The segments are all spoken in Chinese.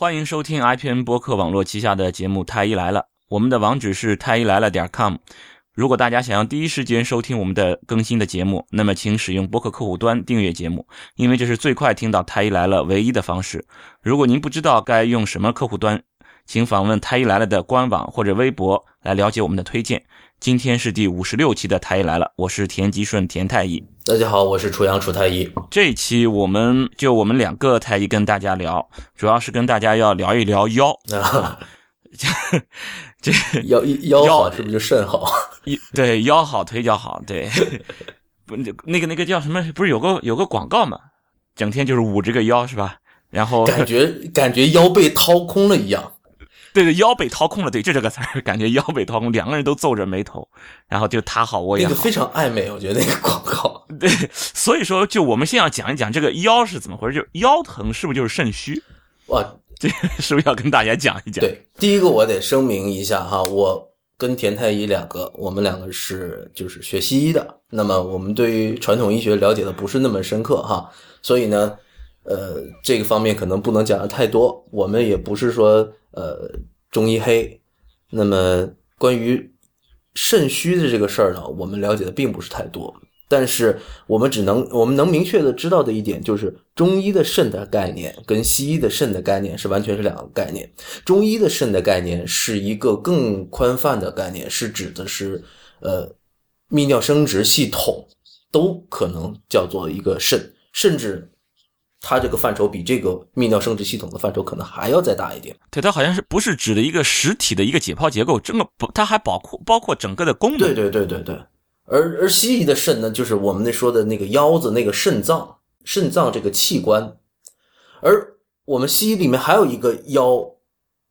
欢迎收听 IPN 播客网络旗下的节目《太医来了》，我们的网址是太医来了点 com。如果大家想要第一时间收听我们的更新的节目，那么请使用播客客户端订阅节目，因为这是最快听到《太医来了》唯一的方式。如果您不知道该用什么客户端，请访问《太医来了》的官网或者微博来了解我们的推荐。今天是第五十六期的《太医来了》，我是田吉顺田太医。大家好，我是楚阳楚太医。这一期我们就我们两个太医跟大家聊，主要是跟大家要聊一聊腰。啊，这腰腰好是不是就肾好？对腰好腿脚好，对，不那个那个叫什么？不是有个有个广告嘛？整天就是捂着个腰是吧？然后感觉感觉腰被掏空了一样。对对，腰被掏空了，对，就这个词儿，感觉腰被掏空，两个人都皱着眉头，然后就他好我也好，那个非常暧昧，我觉得那个广告。对，所以说，就我们先要讲一讲这个腰是怎么回事，就腰疼是不是就是肾虚？哇，这是不是要跟大家讲一讲？对，第一个我得声明一下哈，我跟田太医两个，我们两个是就是学西医的，那么我们对于传统医学了解的不是那么深刻哈，所以呢，呃，这个方面可能不能讲的太多，我们也不是说。呃，中医黑，那么关于肾虚的这个事儿呢，我们了解的并不是太多。但是我们只能，我们能明确的知道的一点就是，中医的肾的概念跟西医的肾的概念是完全是两个概念。中医的肾的概念是一个更宽泛的概念，是指的是呃泌尿生殖系统都可能叫做一个肾，甚至。它这个范畴比这个泌尿生殖系统的范畴可能还要再大一点。对，它好像是不是指的一个实体的一个解剖结构，这个不，它还包括包括整个的功能。对对对对对。而而西医的肾呢，就是我们那说的那个腰子那个肾脏，肾脏这个器官。而我们西医里面还有一个腰，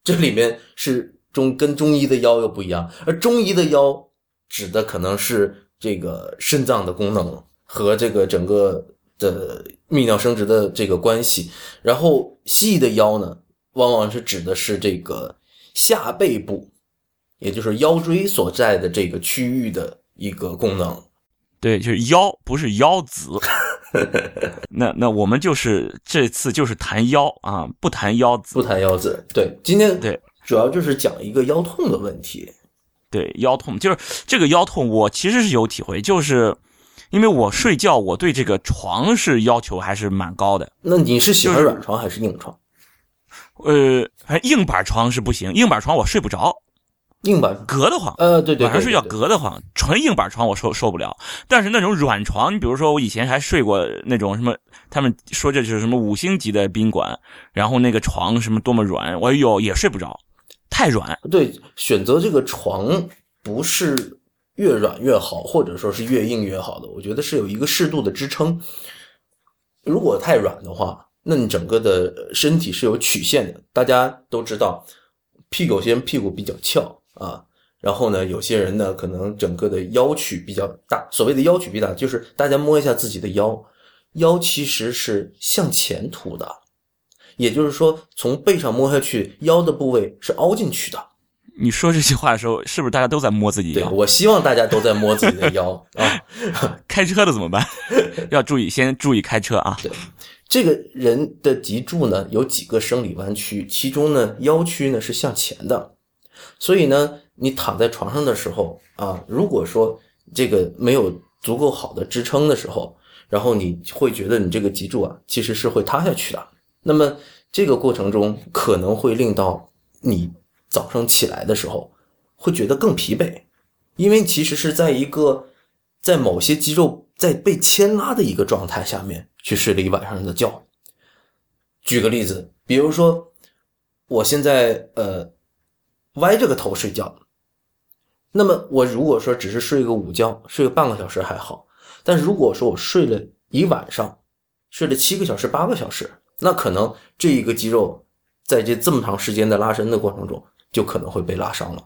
这里面是中跟中医的腰又不一样。而中医的腰指的可能是这个肾脏的功能和这个整个。的泌尿生殖的这个关系，然后西医的腰呢，往往是指的是这个下背部，也就是腰椎所在的这个区域的一个功能。对，就是腰，不是腰子。那那我们就是这次就是谈腰啊，不谈腰子，不谈腰子。对，今天对，主要就是讲一个腰痛的问题。对，腰痛就是这个腰痛，我其实是有体会，就是。因为我睡觉，我对这个床是要求还是蛮高的。那你是喜欢软床还是硬床？呃，硬板床是不行，硬板床我睡不着，硬板隔得慌。呃，对对，晚上睡觉隔得慌，纯硬板床我受受不了。但是那种软床，你比如说我以前还睡过那种什么，他们说这就是什么五星级的宾馆，然后那个床什么多么软，我有也睡不着，太软。对，选择这个床不是。越软越好，或者说是越硬越好的，我觉得是有一个适度的支撑。如果太软的话，那你整个的身体是有曲线的。大家都知道，屁股先屁股比较翘啊，然后呢，有些人呢可能整个的腰曲比较大。所谓的腰曲比较大，就是大家摸一下自己的腰，腰其实是向前凸的，也就是说从背上摸下去，腰的部位是凹进去的。你说这句话的时候，是不是大家都在摸自己腰？我希望大家都在摸自己的腰 啊！开车的怎么办？要注意，先注意开车啊！对，这个人的脊柱呢有几个生理弯曲，其中呢腰曲呢是向前的，所以呢你躺在床上的时候啊，如果说这个没有足够好的支撑的时候，然后你会觉得你这个脊柱啊其实是会塌下去的。那么这个过程中可能会令到你。早上起来的时候，会觉得更疲惫，因为其实是在一个在某些肌肉在被牵拉的一个状态下面去睡了一晚上的觉。举个例子，比如说我现在呃歪着个头睡觉，那么我如果说只是睡个午觉，睡个半个小时还好，但如果说我睡了一晚上，睡了七个小时、八个小时，那可能这一个肌肉在这这么长时间的拉伸的过程中。就可能会被拉伤了，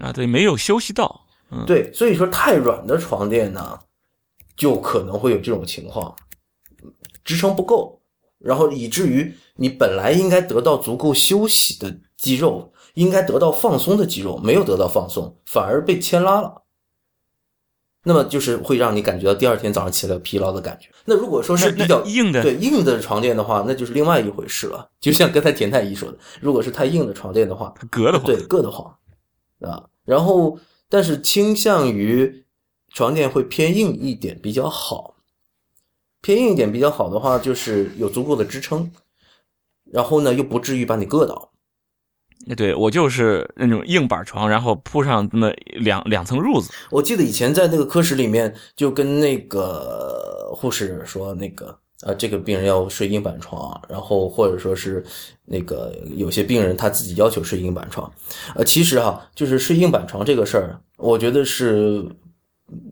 啊，对，没有休息到，对，所以说太软的床垫呢，就可能会有这种情况，支撑不够，然后以至于你本来应该得到足够休息的肌肉，应该得到放松的肌肉，没有得到放松，反而被牵拉了，那么就是会让你感觉到第二天早上起来疲劳的感觉。那如果说是比较硬的，对硬的床垫的话，那就是另外一回事了。就像刚才田太医说的，如果是太硬的床垫的话，硌得慌，对，硌得慌啊。然后，但是倾向于床垫会偏硬一点比较好。偏硬一点比较好的话，就是有足够的支撑，然后呢又不至于把你硌倒。对我就是那种硬板床，然后铺上那两两层褥子。我记得以前在那个科室里面，就跟那个护士说，那个呃，这个病人要睡硬板床，然后或者说是那个有些病人他自己要求睡硬板床。呃，其实哈，就是睡硬板床这个事儿，我觉得是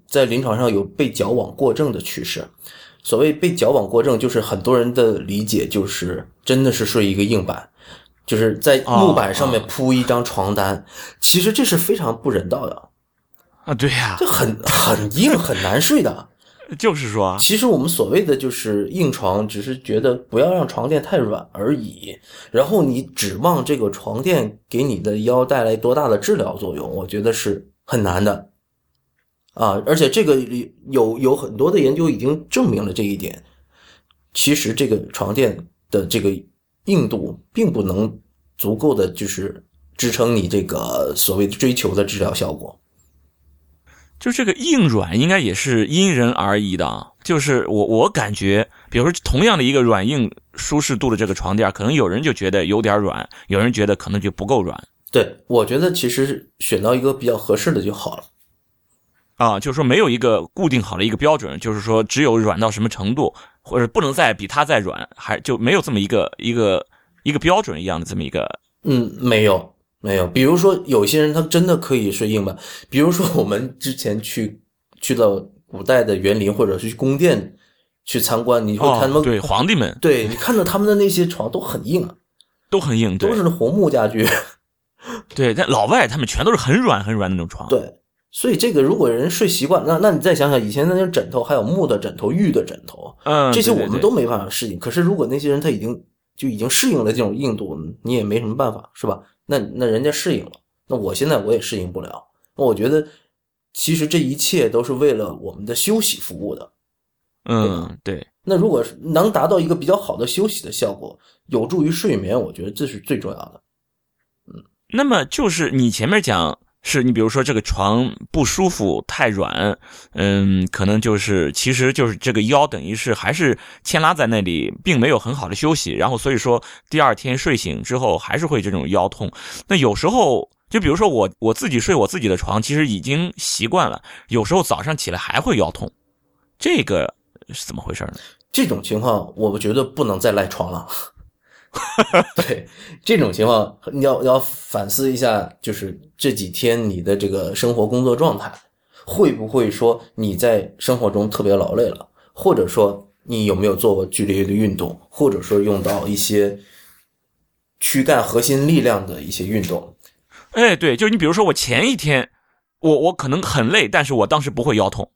在临床上有被矫枉过正的趋势。所谓被矫枉过正，就是很多人的理解就是真的是睡一个硬板。就是在木板上面铺一张床单，其实这是非常不人道的啊！对呀，这很很硬，很难睡的。就是说，其实我们所谓的就是硬床，只是觉得不要让床垫太软而已。然后你指望这个床垫给你的腰带来多大的治疗作用，我觉得是很难的啊！而且这个有有很多的研究已经证明了这一点。其实这个床垫的这个。硬度并不能足够的就是支撑你这个所谓追求的治疗效果。就这个硬软应该也是因人而异的啊。就是我我感觉，比如说同样的一个软硬舒适度的这个床垫，可能有人就觉得有点软，有人觉得可能就不够软。对，我觉得其实选到一个比较合适的就好了。啊，就是说没有一个固定好的一个标准，就是说只有软到什么程度。或者不能再比它再软，还就没有这么一个一个一个标准一样的这么一个。嗯，没有没有。比如说有些人他真的可以睡硬板，比如说我们之前去去到古代的园林或者是去宫殿去参观，你会看他们对皇帝们，对你看到他们的那些床都很硬啊，都很硬，都是红木家具。对，但老外他们全都是很软很软那种床。对。所以这个如果人睡习惯，那那你再想想以前那些枕头，还有木的枕头、玉的枕头，嗯，这些我们都没办法适应。可是如果那些人他已经就已经适应了这种硬度，你也没什么办法，是吧？那那人家适应了，那我现在我也适应不了。那我觉得其实这一切都是为了我们的休息服务的，嗯，对。那如果能达到一个比较好的休息的效果，有助于睡眠，我觉得这是最重要的。嗯，那么就是你前面讲。是你比如说这个床不舒服太软，嗯，可能就是其实就是这个腰等于是还是牵拉在那里，并没有很好的休息，然后所以说第二天睡醒之后还是会这种腰痛。那有时候就比如说我我自己睡我自己的床，其实已经习惯了，有时候早上起来还会腰痛，这个是怎么回事呢？这种情况我觉得不能再赖床了。对这种情况，你要要反思一下，就是这几天你的这个生活工作状态，会不会说你在生活中特别劳累了，或者说你有没有做过剧烈的运动，或者说用到一些躯干核心力量的一些运动？哎，对，就是你比如说我前一天，我我可能很累，但是我当时不会腰痛。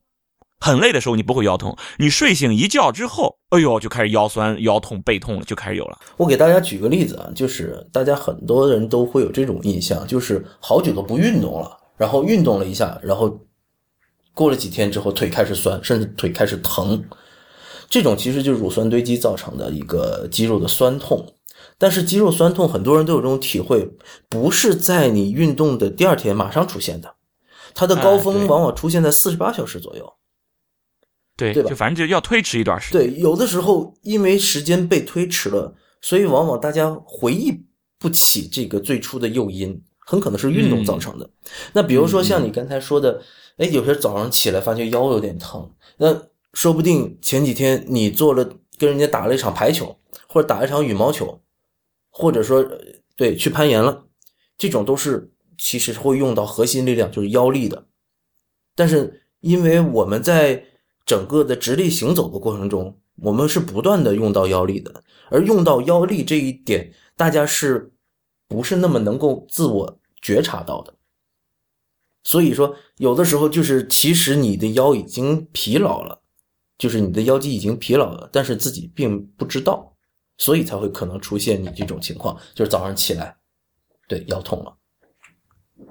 很累的时候，你不会腰痛。你睡醒一觉之后，哎呦，就开始腰酸、腰痛、背痛了，就开始有了。我给大家举个例子啊，就是大家很多人都会有这种印象，就是好久都不运动了，然后运动了一下，然后过了几天之后，腿开始酸，甚至腿开始疼。这种其实就是乳酸堆积造成的一个肌肉的酸痛。但是肌肉酸痛，很多人都有这种体会，不是在你运动的第二天马上出现的，它的高峰往往出现在四十八小时左右。对对吧？就反正就要推迟一段时间。对，有的时候因为时间被推迟了，所以往往大家回忆不起这个最初的诱因，很可能是运动造成的。那比如说像你刚才说的，哎，有些早上起来发现腰有点疼，那说不定前几天你做了跟人家打了一场排球，或者打一场羽毛球，或者说对去攀岩了，这种都是其实会用到核心力量，就是腰力的。但是因为我们在整个的直立行走的过程中，我们是不断的用到腰力的，而用到腰力这一点，大家是不是那么能够自我觉察到的？所以说，有的时候就是其实你的腰已经疲劳了，就是你的腰肌已经疲劳了，但是自己并不知道，所以才会可能出现你这种情况，就是早上起来，对腰痛了。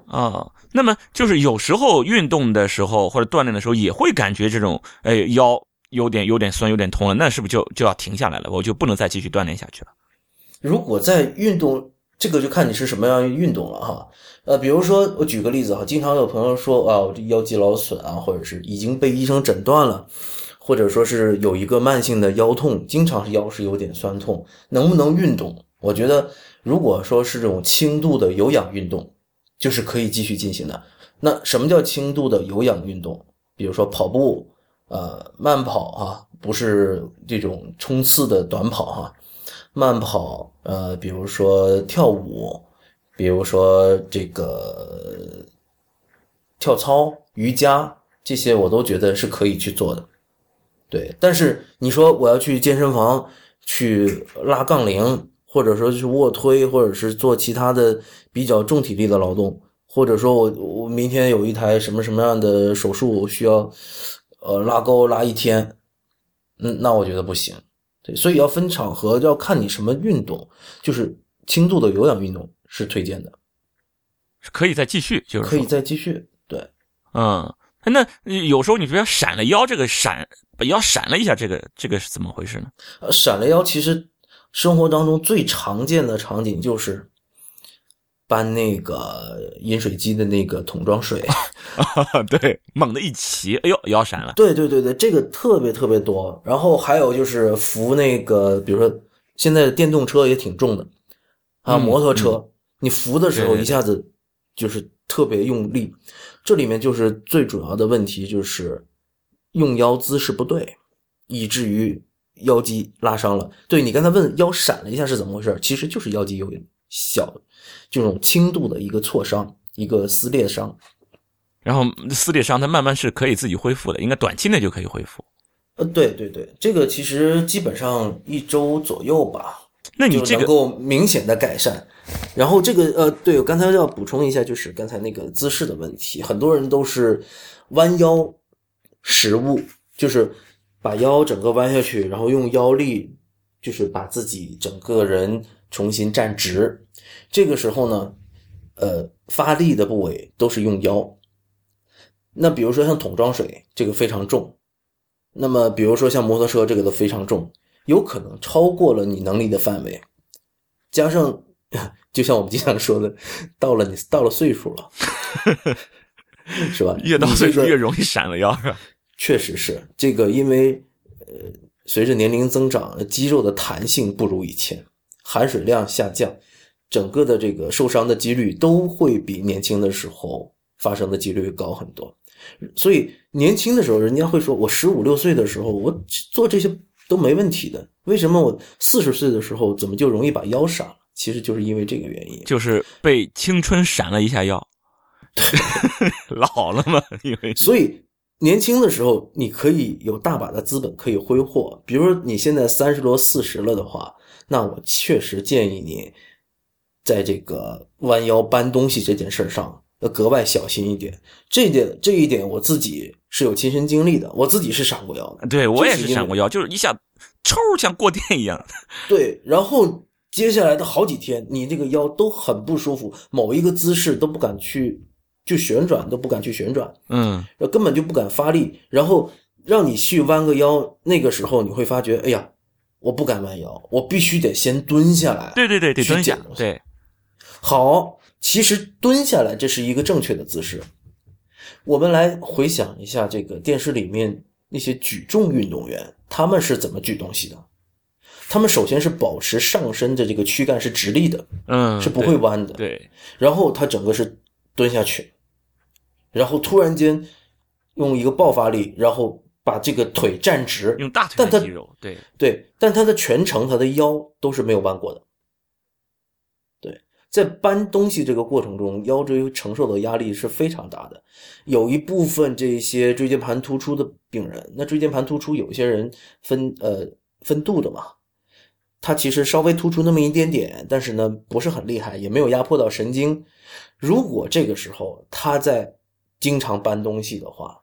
啊，那么就是有时候运动的时候或者锻炼的时候也会感觉这种，哎，腰有点有点酸，有点痛了，那是不是就就要停下来了？我就不能再继续锻炼下去了？如果在运动，这个就看你是什么样运动了哈。呃，比如说我举个例子哈，经常有朋友说啊，我这腰肌劳损啊，或者是已经被医生诊断了，或者说是有一个慢性的腰痛，经常是腰是有点酸痛，能不能运动？我觉得如果说是这种轻度的有氧运动。就是可以继续进行的。那什么叫轻度的有氧运动？比如说跑步，呃，慢跑啊，不是这种冲刺的短跑哈，慢跑，呃，比如说跳舞，比如说这个跳操、瑜伽这些，我都觉得是可以去做的。对，但是你说我要去健身房去拉杠铃。或者说是卧推，或者是做其他的比较重体力的劳动，或者说我我明天有一台什么什么样的手术需要，呃拉钩拉一天，嗯，那我觉得不行。对，所以要分场合，要看你什么运动，就是轻度的有氧运动是推荐的，可以再继续，就是可以再继续。对，嗯，那有时候你说闪了腰，这个闪把腰闪了一下，这个这个是怎么回事呢？呃，闪了腰其实。生活当中最常见的场景就是搬那个饮水机的那个桶装水，对，猛地一骑，哎呦，腰闪了。对对对对，这个特别特别多。然后还有就是扶那个，比如说现在的电动车也挺重的，啊，摩托车，你扶的时候一下子就是特别用力，这里面就是最主要的问题就是用腰姿势不对，以至于。腰肌拉伤了，对你刚才问腰闪了一下是怎么回事？其实就是腰肌有小这种轻度的一个挫伤，一个撕裂伤，然后撕裂伤它慢慢是可以自己恢复的，应该短期内就可以恢复。呃，对对对，这个其实基本上一周左右吧，那你这个能够明显的改善。然后这个呃，对我刚才要补充一下，就是刚才那个姿势的问题，很多人都是弯腰食物，就是。把腰整个弯下去，然后用腰力，就是把自己整个人重新站直。这个时候呢，呃，发力的部位都是用腰。那比如说像桶装水，这个非常重。那么比如说像摩托车，这个都非常重，有可能超过了你能力的范围。加上，就像我们经常说的，到了你到了岁数了，是吧？越到岁数越容易闪了腰，是吧？确实是这个，因为呃，随着年龄增长，肌肉的弹性不如以前，含水量下降，整个的这个受伤的几率都会比年轻的时候发生的几率高很多。所以年轻的时候，人家会说我十五六岁的时候我做这些都没问题的，为什么我四十岁的时候怎么就容易把腰闪了？其实就是因为这个原因，就是被青春闪了一下腰，老了嘛，因为所以。年轻的时候，你可以有大把的资本可以挥霍。比如说你现在三十多、四十了的话，那我确实建议你，在这个弯腰搬东西这件事上要格外小心一点。这点这一点我自己是有亲身经历的，我自己是闪过腰的。对我也是闪过腰，就是一下抽像过电一样。对，然后接下来的好几天，你这个腰都很不舒服，某一个姿势都不敢去。去旋转都不敢去旋转，嗯，根本就不敢发力，然后让你去弯个腰，那个时候你会发觉，哎呀，我不敢弯腰，我必须得先蹲下来。对对对，得蹲下。对，好，其实蹲下来这是一个正确的姿势。我们来回想一下这个电视里面那些举重运动员，他们是怎么举东西的？他们首先是保持上身的这个躯干是直立的，嗯，是不会弯的。对，然后他整个是蹲下去。然后突然间用一个爆发力，然后把这个腿站直，用大腿的肌肉，对对，但他的全程他的腰都是没有弯过的。对，在搬东西这个过程中，腰椎承受的压力是非常大的。有一部分这些椎间盘突出的病人，那椎间盘突出有些人分呃分度的嘛，他其实稍微突出那么一点点，但是呢不是很厉害，也没有压迫到神经。如果这个时候他在经常搬东西的话，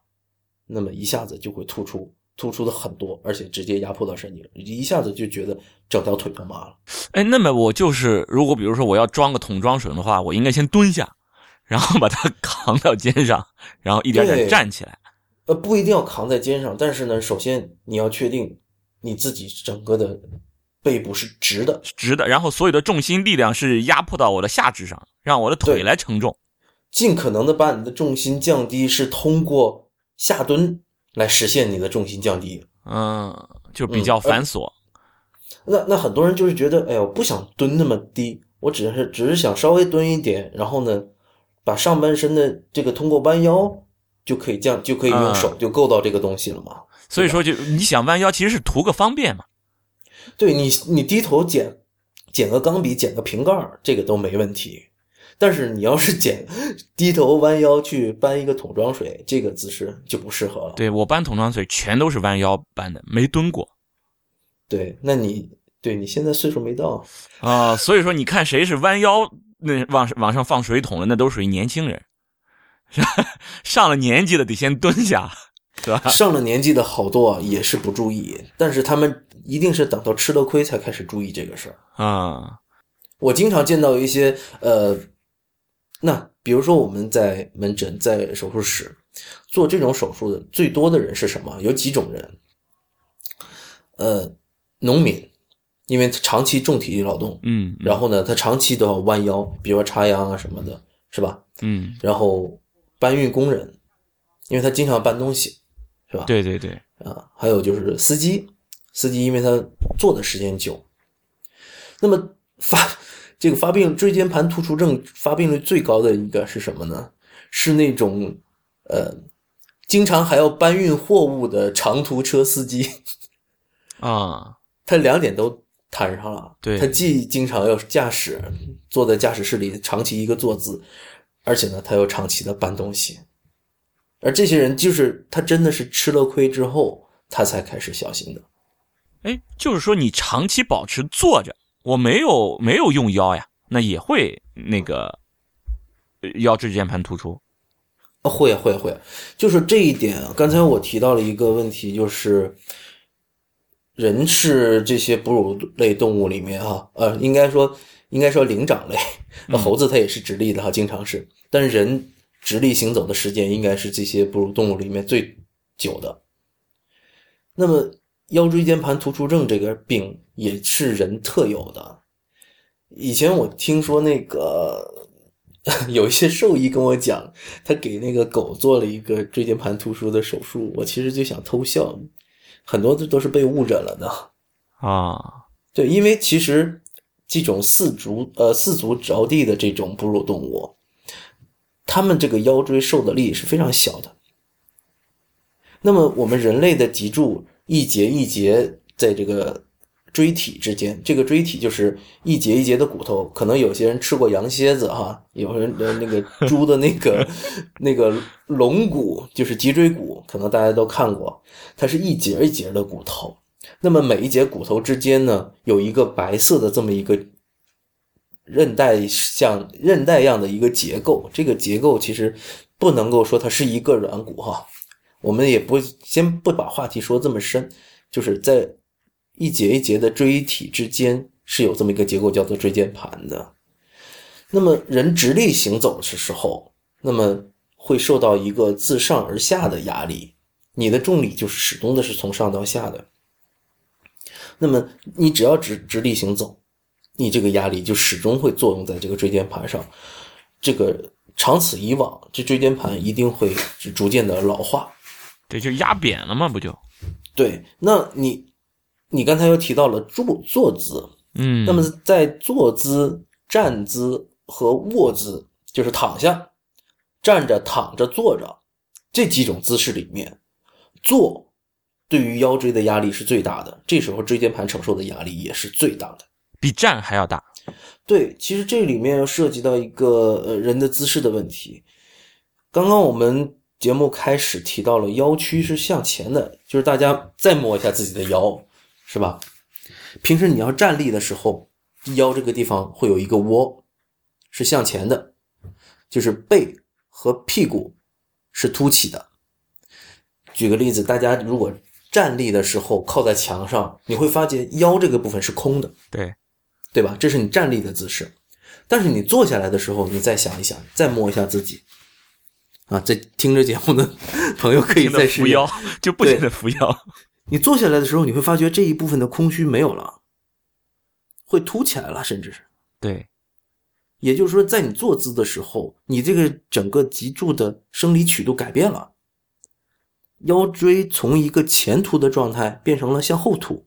那么一下子就会突出，突出的很多，而且直接压迫到神经，一下子就觉得整条腿都麻了。哎，那么我就是，如果比如说我要装个桶装水的话，我应该先蹲下，然后把它扛到肩上，然后一点点站起来。呃，不一定要扛在肩上，但是呢，首先你要确定你自己整个的背部是直的，直的，然后所有的重心力量是压迫到我的下肢上，让我的腿来承重。尽可能的把你的重心降低，是通过下蹲来实现你的重心降低。嗯，就比较繁琐。那那很多人就是觉得，哎呀，我不想蹲那么低，我只是只是想稍微蹲一点，然后呢，把上半身的这个通过弯腰就可以这样，就可以用手就够到这个东西了嘛。所以说，就你想弯腰，其实是图个方便嘛。对你，你低头捡捡个钢笔，捡个瓶盖，这个都没问题。但是你要是捡低头弯腰去搬一个桶装水，这个姿势就不适合了。对我搬桶装水全都是弯腰搬的，没蹲过对，那你对你现在岁数没到，啊、所以说，你看谁是弯腰那往往上放水桶的，那都属于年轻人。上了年纪的得先蹲下，是吧？上了年纪的好多啊也是不注意，但是他们一定是等到吃了亏才开始注意这个事儿。啊、我经常见到一些呃，那比如说我们在门诊、在手术室做这种手术的最多的人是什么？有几种人，呃，农民，因为他长期重体力劳动，嗯，嗯然后呢，他长期都要弯腰，比如说插秧啊什么的，是吧？嗯，然后搬运工人，因为他经常搬东西，是吧？对对对，啊，还有就是司机，司机因为他坐的时间久，那么发这个发病椎间盘突出症发病率最高的一个是什么呢？是那种呃，经常还要搬运货物的长途车司机，啊，他两点都摊上了。对他既经常要驾驶，坐在驾驶室里长期一个坐姿，而且呢，他又长期的搬东西。而这些人就是他真的是吃了亏之后，他才开始小心的。哎，就是说你长期保持坐着，我没有没有用腰呀，那也会那个呃腰椎间盘突出。啊，会啊会啊会啊，就是这一点啊。刚才我提到了一个问题，就是人是这些哺乳类动物里面啊，呃，应该说应该说灵长类，那猴子它也是直立的哈，经常是，但人直立行走的时间应该是这些哺乳动物里面最久的。那么腰椎间盘突出症这个病也是人特有的。以前我听说那个 有一些兽医跟我讲，他给那个狗做了一个椎间盘突出的手术，我其实就想偷笑，很多都是被误诊了的。啊，对，因为其实这种四足呃四足着地的这种哺乳动物，它们这个腰椎受的力是非常小的。那么我们人类的脊柱一节一节在这个椎体之间，这个椎体就是一节一节的骨头。可能有些人吃过羊蝎子哈，有人的那个猪的那个 那个龙骨，就是脊椎骨，可能大家都看过，它是一节一节的骨头。那么每一节骨头之间呢，有一个白色的这么一个韧带像韧带样的一个结构。这个结构其实不能够说它是一个软骨哈，我们也不先不把话题说这么深，就是在一节一节的椎体之间是有这么一个结构叫做椎间盘的。那么人直立行走的时候，那么会受到一个自上而下的压力，你的重力就是始终的是从上到下的。那么你只要直直立行走，你这个压力就始终会作用在这个椎间盘上。这个长此以往，这椎间盘一定会逐渐的老化。对，就压扁了嘛，不就？对，那你你刚才又提到了坐坐姿，嗯，那么在坐姿、站姿和卧姿，就是躺下、站着、躺着、坐着这几种姿势里面，坐对于腰椎的压力是最大的，这时候椎间盘承受的压力也是最大的。比站还要大。对，其实这里面又涉及到一个呃人的姿势的问题。刚刚我们节目开始提到了腰区是向前的，就是大家再摸一下自己的腰，是吧？平时你要站立的时候，腰这个地方会有一个窝，是向前的，就是背和屁股是凸起的。举个例子，大家如果站立的时候靠在墙上，你会发觉腰这个部分是空的。对，对吧？这是你站立的姿势。但是你坐下来的时候，你再想一想，再摸一下自己，啊，在听着节目的 朋友可以再试扶腰，就不停的扶腰。你坐下来的时候，你会发觉这一部分的空虚没有了，会凸起来了，甚至是对。也就是说，在你坐姿的时候，你这个整个脊柱的生理曲度改变了，腰椎从一个前凸的状态变成了向后凸。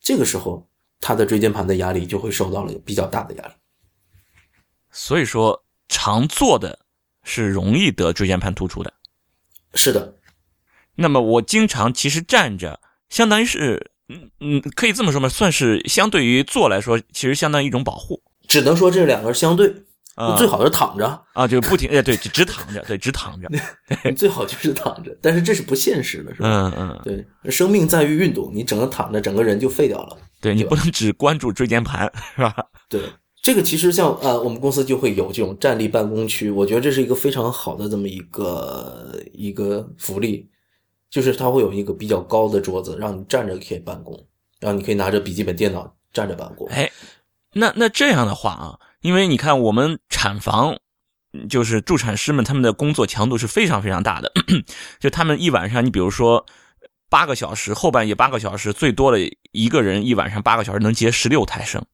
这个时候，他的椎间盘的压力就会受到了比较大的压力。所以说，常坐的是容易得椎间盘突出的。是的。那么我经常其实站着，相当于是，嗯嗯，可以这么说吗？算是相对于坐来说，其实相当于一种保护。只能说这两个相对，最好是躺着啊，就不停哎，对，只躺着，对，只躺着，最好就是躺着，但是这是不现实的，是吧？嗯嗯，对，生命在于运动，你整个躺着，整个人就废掉了。对你不能只关注椎间盘，是吧？对，这个其实像呃，我们公司就会有这种站立办公区，我觉得这是一个非常好的这么一个一个福利，就是它会有一个比较高的桌子，让你站着可以办公，然后你可以拿着笔记本电脑站着办公。哎。那那这样的话啊，因为你看我们产房，就是助产师们他们的工作强度是非常非常大的，就他们一晚上，你比如说八个小时，后半夜八个小时，最多的一个人一晚上八个小时能接十六胎生，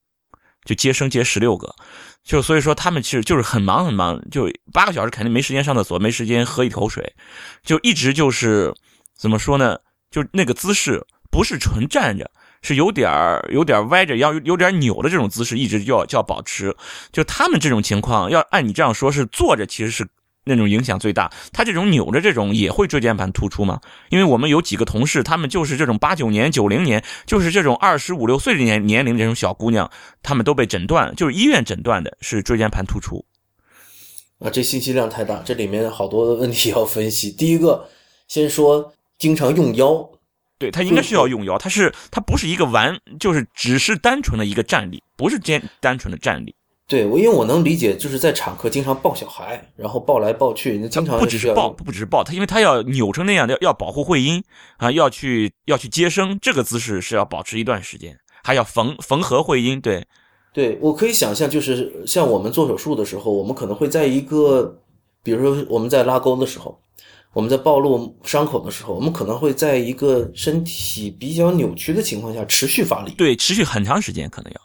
就接生接十六个，就所以说他们其实就是很忙很忙，就八个小时肯定没时间上厕所，没时间喝一口水，就一直就是怎么说呢，就那个姿势不是纯站着。是有点儿有点歪着腰，有点扭的这种姿势，一直就要就要保持。就他们这种情况，要按你这样说，是坐着其实是那种影响最大。他这种扭着这种也会椎间盘突出吗？因为我们有几个同事，他们就是这种八九年、九零年，就是这种二十五六岁的年年龄这种小姑娘，他们都被诊断，就是医院诊断的是椎间盘突出。啊，这信息量太大，这里面好多的问题要分析。第一个，先说经常用腰。对他应该是要用腰，他是他不是一个完，就是只是单纯的一个站立，不是单单纯的站立。对我，因为我能理解，就是在产科经常抱小孩，然后抱来抱去，那经常不只是抱，不只是抱他，因为他要扭成那样，要要保护会阴啊，要去要去接生，这个姿势是要保持一段时间，还要缝缝合会阴。对，对我可以想象，就是像我们做手术的时候，我们可能会在一个，比如说我们在拉钩的时候。我们在暴露伤口的时候，我们可能会在一个身体比较扭曲的情况下持续发力，对，持续很长时间可能要。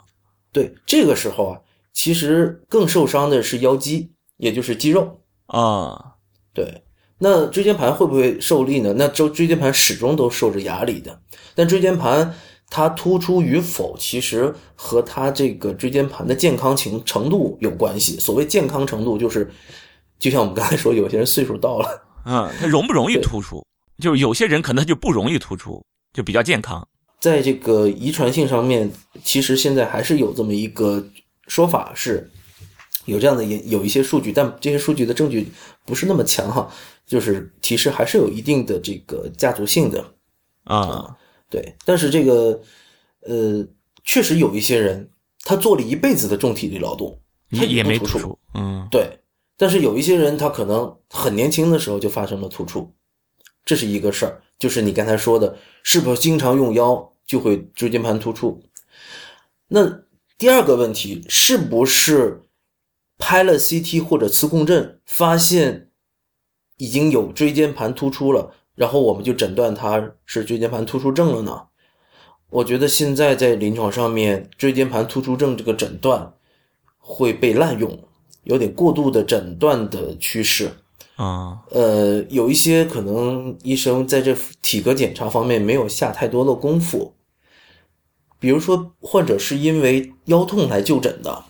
对，这个时候啊，其实更受伤的是腰肌，也就是肌肉啊。对，那椎间盘会不会受力呢？那椎椎间盘始终都受着压力的。但椎间盘它突出与否，其实和它这个椎间盘的健康情程度有关系。所谓健康程度，就是就像我们刚才说，有些人岁数到了。嗯，它容不容易突出？就是有些人可能就不容易突出，就比较健康。在这个遗传性上面，其实现在还是有这么一个说法，是有这样的有有一些数据，但这些数据的证据不是那么强哈。就是其实还是有一定的这个家族性的啊，对。但是这个呃，确实有一些人，他做了一辈子的重体力劳动，他也没突出，嗯，对。但是有一些人，他可能很年轻的时候就发生了突出，这是一个事儿。就是你刚才说的，是不是经常用腰就会椎间盘突出？那第二个问题，是不是拍了 CT 或者磁共振，发现已经有椎间盘突出了，然后我们就诊断它是椎间盘突出症了呢？我觉得现在在临床上面，椎间盘突出症这个诊断会被滥用。有点过度的诊断的趋势啊，呃，有一些可能医生在这体格检查方面没有下太多的功夫，比如说患者是因为腰痛来就诊的，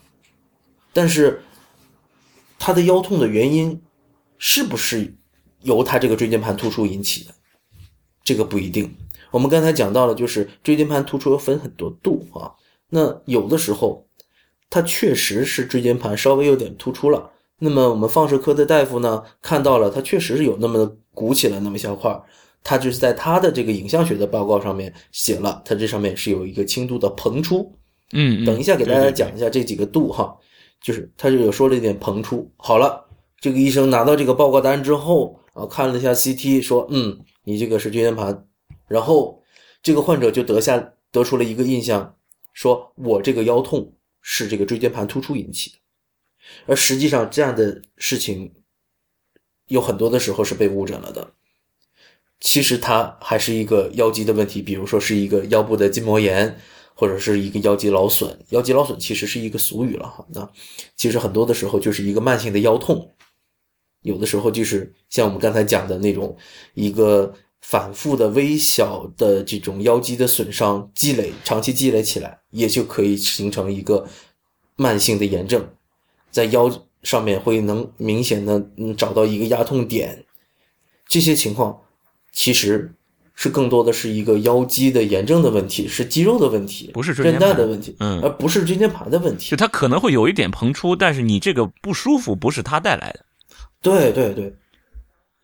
但是他的腰痛的原因是不是由他这个椎间盘突出引起的？这个不一定。我们刚才讲到了，就是椎间盘突出分很多度啊，那有的时候。它确实是椎间盘稍微有点突出了，那么我们放射科的大夫呢看到了，它确实是有那么鼓起来那么小块儿，他就是在他的这个影像学的报告上面写了，他这上面是有一个轻度的膨出，嗯，等一下给大家讲一下这几个度哈，就是他就有说了一点膨出。好了，这个医生拿到这个报告单之后啊，看了一下 CT，说嗯，你这个是椎间盘，然后这个患者就得下得出了一个印象，说我这个腰痛。是这个椎间盘突出引起的，而实际上这样的事情有很多的时候是被误诊了的。其实它还是一个腰肌的问题，比如说是一个腰部的筋膜炎，或者是一个腰肌劳损。腰肌劳损其实是一个俗语了哈，那其实很多的时候就是一个慢性的腰痛，有的时候就是像我们刚才讲的那种一个反复的微小的这种腰肌的损伤积累，长期积累起来，也就可以形成一个慢性的炎症，在腰上面会能明显的嗯找到一个压痛点，这些情况。其实是更多的是一个腰肌的炎症的问题，是肌肉的问题，不是韧带的问题，嗯，而不是椎间盘的问题。就它可能会有一点膨出，但是你这个不舒服不是它带来的。对对对。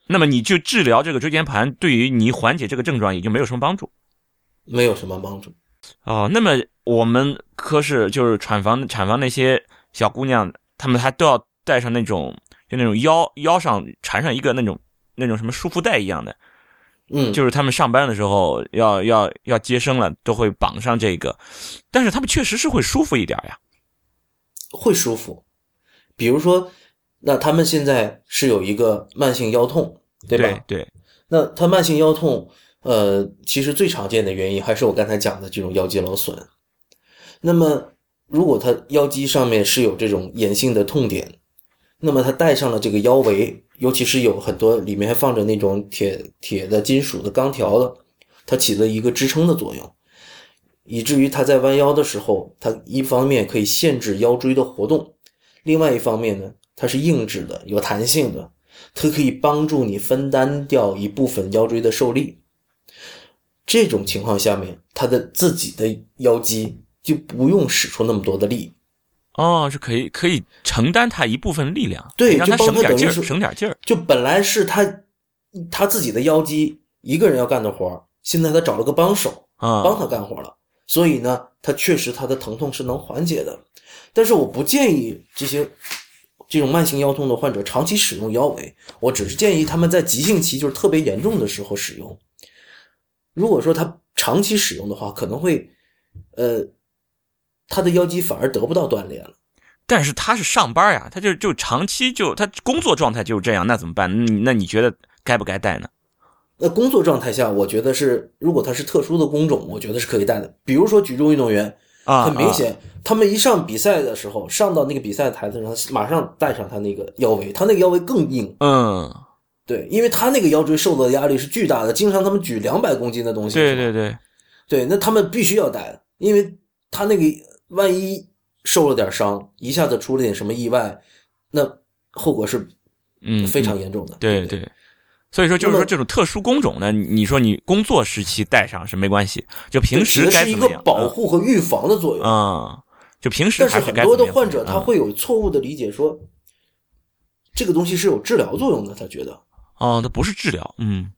那么你就治疗这个椎间盘，对于你缓解这个症状也就没有什么帮助，没有什么帮助。哦，那么我们科室就是产房产房那些小姑娘，她们还都要带上那种就那种腰腰上缠上一个那种那种什么束缚带一样的。嗯，就是他们上班的时候要要要接生了，都会绑上这个，但是他们确实是会舒服一点呀，会舒服。比如说，那他们现在是有一个慢性腰痛，对吧？对。那他慢性腰痛，呃，其实最常见的原因还是我刚才讲的这种腰肌劳损。那么，如果他腰肌上面是有这种炎性的痛点，那么他戴上了这个腰围。尤其是有很多里面还放着那种铁铁的金属的钢条的，它起了一个支撑的作用，以至于它在弯腰的时候，它一方面可以限制腰椎的活动，另外一方面呢，它是硬质的、有弹性的，它可以帮助你分担掉一部分腰椎的受力。这种情况下面，它的自己的腰肌就不用使出那么多的力。哦，是可以可以承担他一部分力量，对，让他省点劲儿，省点劲儿。就本来是他他自己的腰肌一个人要干的活现在他找了个帮手啊，帮他干活了。所以呢，他确实他的疼痛是能缓解的。但是我不建议这些这种慢性腰痛的患者长期使用腰围，我只是建议他们在急性期就是特别严重的时候使用。如果说他长期使用的话，可能会呃。他的腰肌反而得不到锻炼了，但是他是上班呀，他就就长期就他工作状态就是这样，那怎么办？那那你觉得该不该带呢？那工作状态下，我觉得是，如果他是特殊的工种，我觉得是可以带的。比如说举重运动员啊，很明显，他们一上比赛的时候，上到那个比赛台子上，马上带上他那个腰围，他那个腰围更硬。嗯，对，因为他那个腰椎受到的压力是巨大的，经常他们举两百公斤的东西。对对对，对，那他们必须要带，因为他那个。万一受了点伤，一下子出了点什么意外，那后果是嗯非常严重的。对对，所以说就是说这种特殊工种呢，你说你工作时期戴上是没关系，就平时该是一个保护和预防的作用。啊。就平时但是很多的患者他会有错误的理解，说这个东西是有治疗作用的，他觉得。哦，它不是治疗，嗯，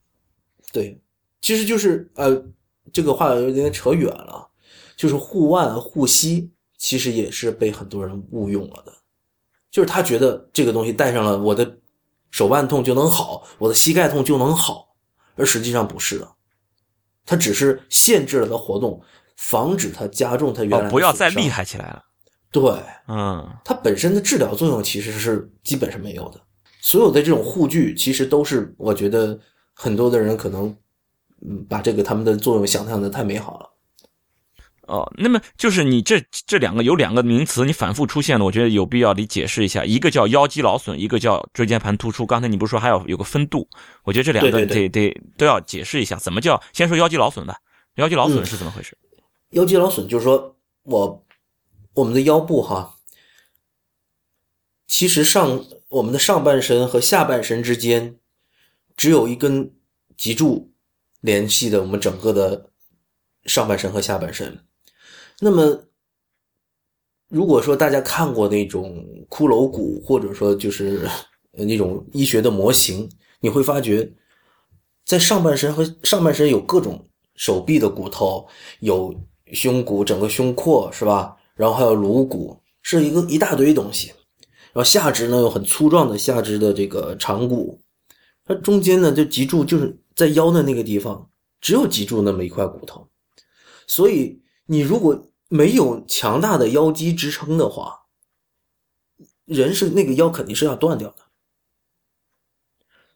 对，其实就是呃，这个话有点扯远了。就是护腕护膝，其实也是被很多人误用了的。就是他觉得这个东西戴上了，我的手腕痛就能好，我的膝盖痛就能好，而实际上不是的。它只是限制了它活动，防止它加重它原来不要再厉害起来了。对，嗯，它本身的治疗作用其实是基本是没有的。所有的这种护具，其实都是我觉得很多的人可能嗯把这个他们的作用想象的太美好了。哦，那么就是你这这两个有两个名词，你反复出现的，我觉得有必要你解释一下。一个叫腰肌劳损，一个叫椎间盘突出。刚才你不是说还要有个分度？我觉得这两个得得都要解释一下，怎么叫？先说腰肌劳损吧。腰肌劳损是怎么回事？腰肌劳损就是说我我们的腰部哈，其实上我们的上半身和下半身之间只有一根脊柱联系的，我们整个的上半身和下半身。那么，如果说大家看过那种骷髅骨，或者说就是那种医学的模型，你会发觉，在上半身和上半身有各种手臂的骨头，有胸骨，整个胸廓是吧？然后还有颅骨，是一个一大堆东西。然后下肢呢有很粗壮的下肢的这个长骨，它中间呢就脊柱就是在腰的那个地方，只有脊柱那么一块骨头，所以你如果没有强大的腰肌支撑的话，人是那个腰肯定是要断掉的。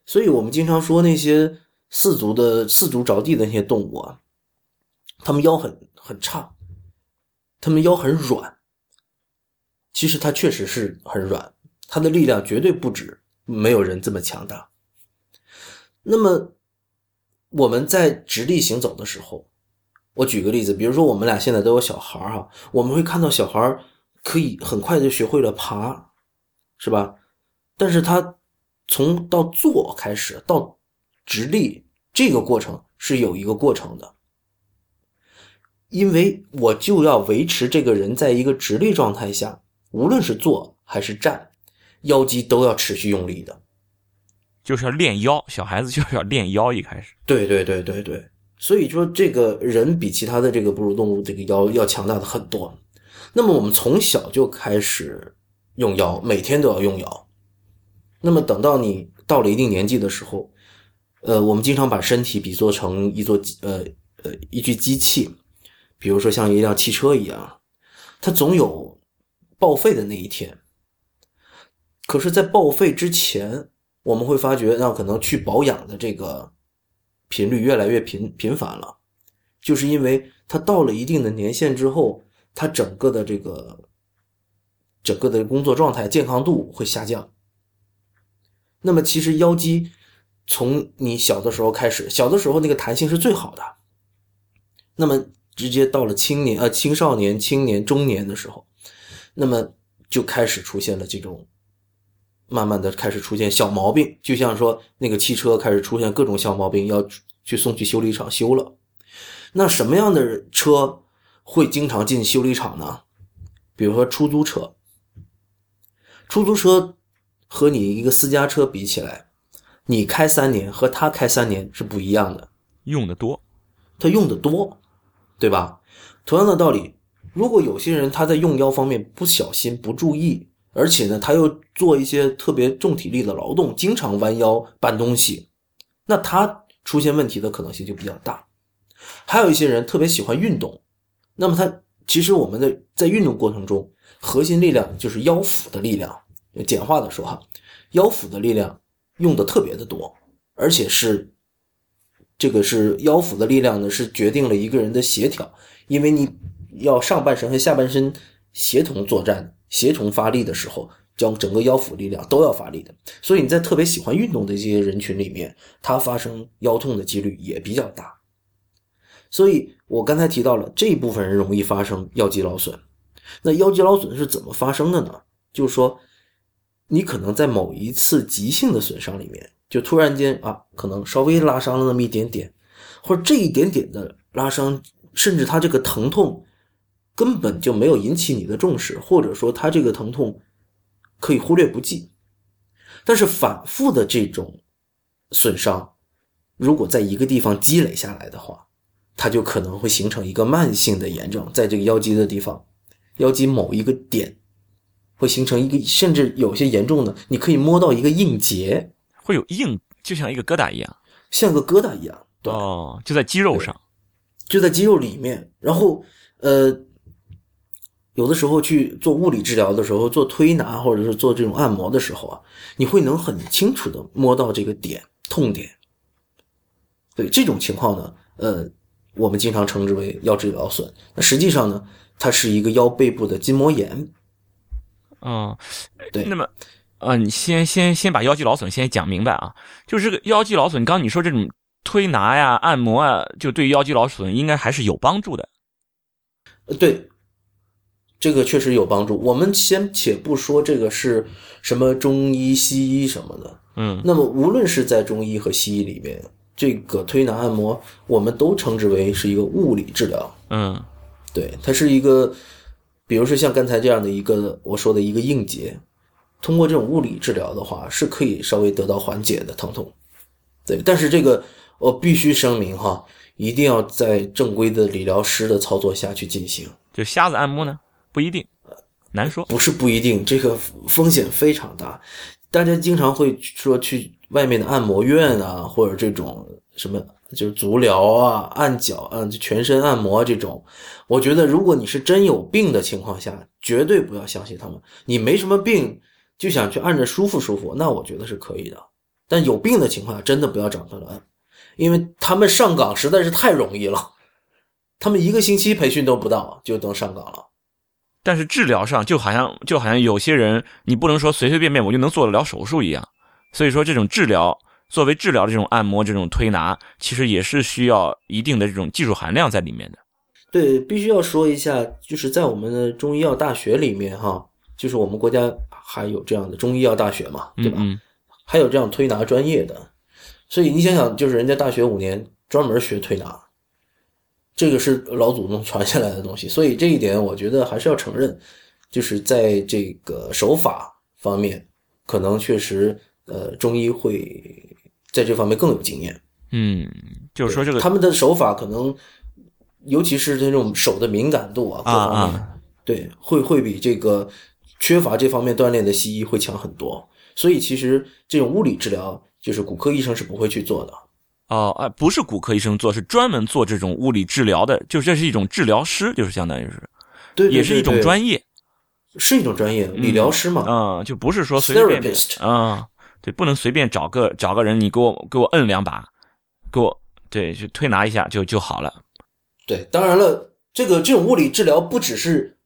所以我们经常说那些四足的四足着地的那些动物啊，他们腰很很差，他们腰很软。其实它确实是很软，它的力量绝对不止没有人这么强大。那么我们在直立行走的时候，我举个例子，比如说我们俩现在都有小孩哈，我们会看到小孩可以很快就学会了爬，是吧？但是他从到坐开始到直立这个过程是有一个过程的，因为我就要维持这个人在一个直立状态下，无论是坐还是站，腰肌都要持续用力的。就是要练腰，小孩子就是要练腰。一开始，对对对对对，所以说这个人比其他的这个哺乳动物这个腰要强大的很多。那么我们从小就开始用腰，每天都要用腰。那么等到你到了一定年纪的时候，呃，我们经常把身体比作成一座呃呃一具机器，比如说像一辆汽车一样，它总有报废的那一天。可是，在报废之前，我们会发觉，那可能去保养的这个频率越来越频频繁了，就是因为它到了一定的年限之后，它整个的这个整个的工作状态、健康度会下降。那么，其实腰肌从你小的时候开始，小的时候那个弹性是最好的。那么，直接到了青年、呃青少年、青年、中年的时候，那么就开始出现了这种。慢慢的开始出现小毛病，就像说那个汽车开始出现各种小毛病，要去送去修理厂修了。那什么样的车会经常进修理厂呢？比如说出租车，出租车和你一个私家车比起来，你开三年和他开三年是不一样的，用的多，他用的多，对吧？同样的道理，如果有些人他在用腰方面不小心不注意。而且呢，他又做一些特别重体力的劳动，经常弯腰搬东西，那他出现问题的可能性就比较大。还有一些人特别喜欢运动，那么他其实我们的在运动过程中，核心力量就是腰腹的力量。简化的说哈，腰腹的力量用的特别的多，而且是这个是腰腹的力量呢，是决定了一个人的协调，因为你要上半身和下半身协同作战。协同发力的时候，将整个腰腹力量都要发力的，所以你在特别喜欢运动的这些人群里面，他发生腰痛的几率也比较大。所以我刚才提到了这一部分人容易发生腰肌劳损。那腰肌劳损是怎么发生的呢？就是说，你可能在某一次急性的损伤里面，就突然间啊，可能稍微拉伤了那么一点点，或者这一点点的拉伤，甚至他这个疼痛。根本就没有引起你的重视，或者说他这个疼痛可以忽略不计。但是反复的这种损伤，如果在一个地方积累下来的话，它就可能会形成一个慢性的炎症，在这个腰肌的地方，腰肌某一个点会形成一个，甚至有些严重的，你可以摸到一个硬结，会有硬，就像一个疙瘩一样，像个疙瘩一样。哦，就在肌肉上，就在肌肉里面，然后呃。有的时候去做物理治疗的时候，做推拿或者是做这种按摩的时候啊，你会能很清楚的摸到这个点痛点。对这种情况呢，呃，我们经常称之为腰肌劳损。那实际上呢，它是一个腰背部的筋膜炎。嗯，对。那么，呃，你先先先把腰肌劳损先讲明白啊。就是这个腰肌劳损，刚刚你说这种推拿呀、按摩啊，就对腰肌劳损应该还是有帮助的。呃，对。这个确实有帮助。我们先且不说这个是什么中医、西医什么的，嗯，那么无论是在中医和西医里面，这个推拿按摩，我们都称之为是一个物理治疗，嗯，对，它是一个，比如说像刚才这样的一个我说的一个硬结，通过这种物理治疗的话，是可以稍微得到缓解的疼痛，对。但是这个我必须声明哈，一定要在正规的理疗师的操作下去进行。就瞎子按摩呢？不一定，呃难说。不是不一定，这个风险非常大。大家经常会说去外面的按摩院啊，或者这种什么就是足疗啊、按脚啊、全身按摩这种。我觉得，如果你是真有病的情况下，绝对不要相信他们。你没什么病，就想去按着舒服舒服，那我觉得是可以的。但有病的情况下，真的不要找他们，因为他们上岗实在是太容易了。他们一个星期培训都不到就能上岗了。但是治疗上就好像就好像有些人，你不能说随随便便我就能做得了手术一样。所以说，这种治疗作为治疗的这种按摩、这种推拿，其实也是需要一定的这种技术含量在里面的。对，必须要说一下，就是在我们的中医药大学里面，哈，就是我们国家还有这样的中医药大学嘛，对吧？嗯还有这样推拿专业的，所以你想想，就是人家大学五年专门学推拿，这个是老祖宗传下来的东西，所以这一点我觉得还是要承认，就是在这个手法方面，可能确实呃中医会在这方面更有经验。嗯，就是说这个他们的手法可能，尤其是这种手的敏感度啊，各啊方面，啊，对，会会比这个缺乏这方面锻炼的西医会强很多。所以其实这种物理治疗，就是骨科医生是不会去做的。哦，啊，不是骨科医生做，是专门做这种物理治疗的，就是这是一种治疗师，就是相当于是，对，对也是一种专业是一种专业，理疗师嘛。啊、就不是说随随便啊、对，不能随便找个找个人，你给我给我摁两把，给我对，就推拿一下就就好了。对，当然了，这个这种物理治疗不只是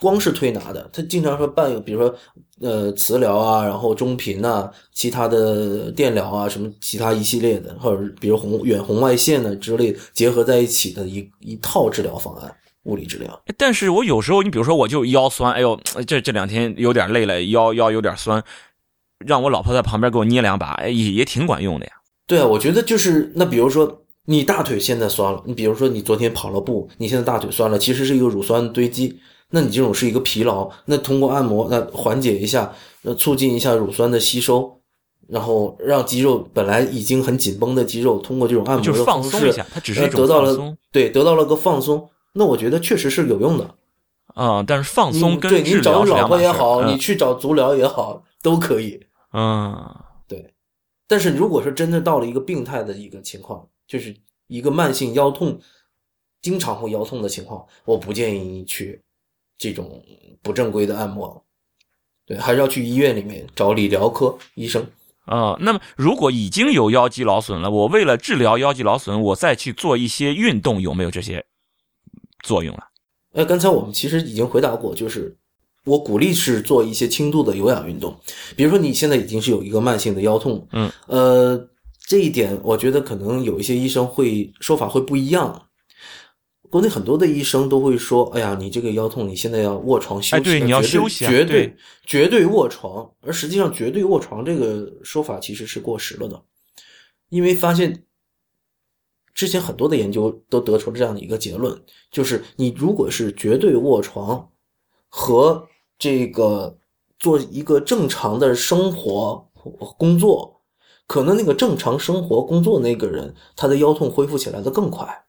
光是推拿的，他经常说伴有，比如说呃磁疗啊，然后中频啊，其他的电疗啊，什么其他一系列的，或者是比如红远红外线呢之类结合在一起的一一套治疗方案，物理治疗。哎但是我有时候，你比如说我就腰酸，哎呦，这这两天有点累了，腰腰有点酸，让我老婆在旁边给我捏两把，哎，也也挺管用的呀。对啊，我觉得就是那比如说你大腿现在酸了，你比如说你昨天跑了步，你现在大腿酸了，其实是一个乳酸堆积，那你这种是一个疲劳，那通过按摩那缓解一下，那，促进一下乳酸的吸收，然后让肌肉本来已经很紧绷的肌肉，通过这种按摩的方式放松一下，它只是得到了对得到了个放松，那我觉得确实是有用的。啊、但是放松你对你找老。婆也好，嗯你去找足疗也好，都可以。嗯，但是如果说真的到了一个病态的一个情况，就是一个慢性腰痛，经常会腰痛的情况，我不建议你去这种不正规的按摩，对，还是要去医院里面找理疗科医生。啊、那么如果已经有腰肌劳损了，我为了治疗腰肌劳损，我再去做一些运动，有没有这些作用了？呃，刚才我们其实已经回答过，就是我鼓励是做一些轻度的有氧运动，比如说你现在已经是有一个慢性的腰痛，嗯，呃，这一点我觉得可能有一些医生会说法会不一样。国内很多的医生都会说：“哎呀，你这个腰痛，你现在要卧床休息。”哎对你要绝对休息啊绝对绝对卧床。而实际上，绝对卧床这个说法其实是过时了的，因为发现之前很多的研究都得出了这样的一个结论，就是你如果是绝对卧床和这个做一个正常的生活工作，可能那个正常生活工作那个人，他的腰痛恢复起来的更快。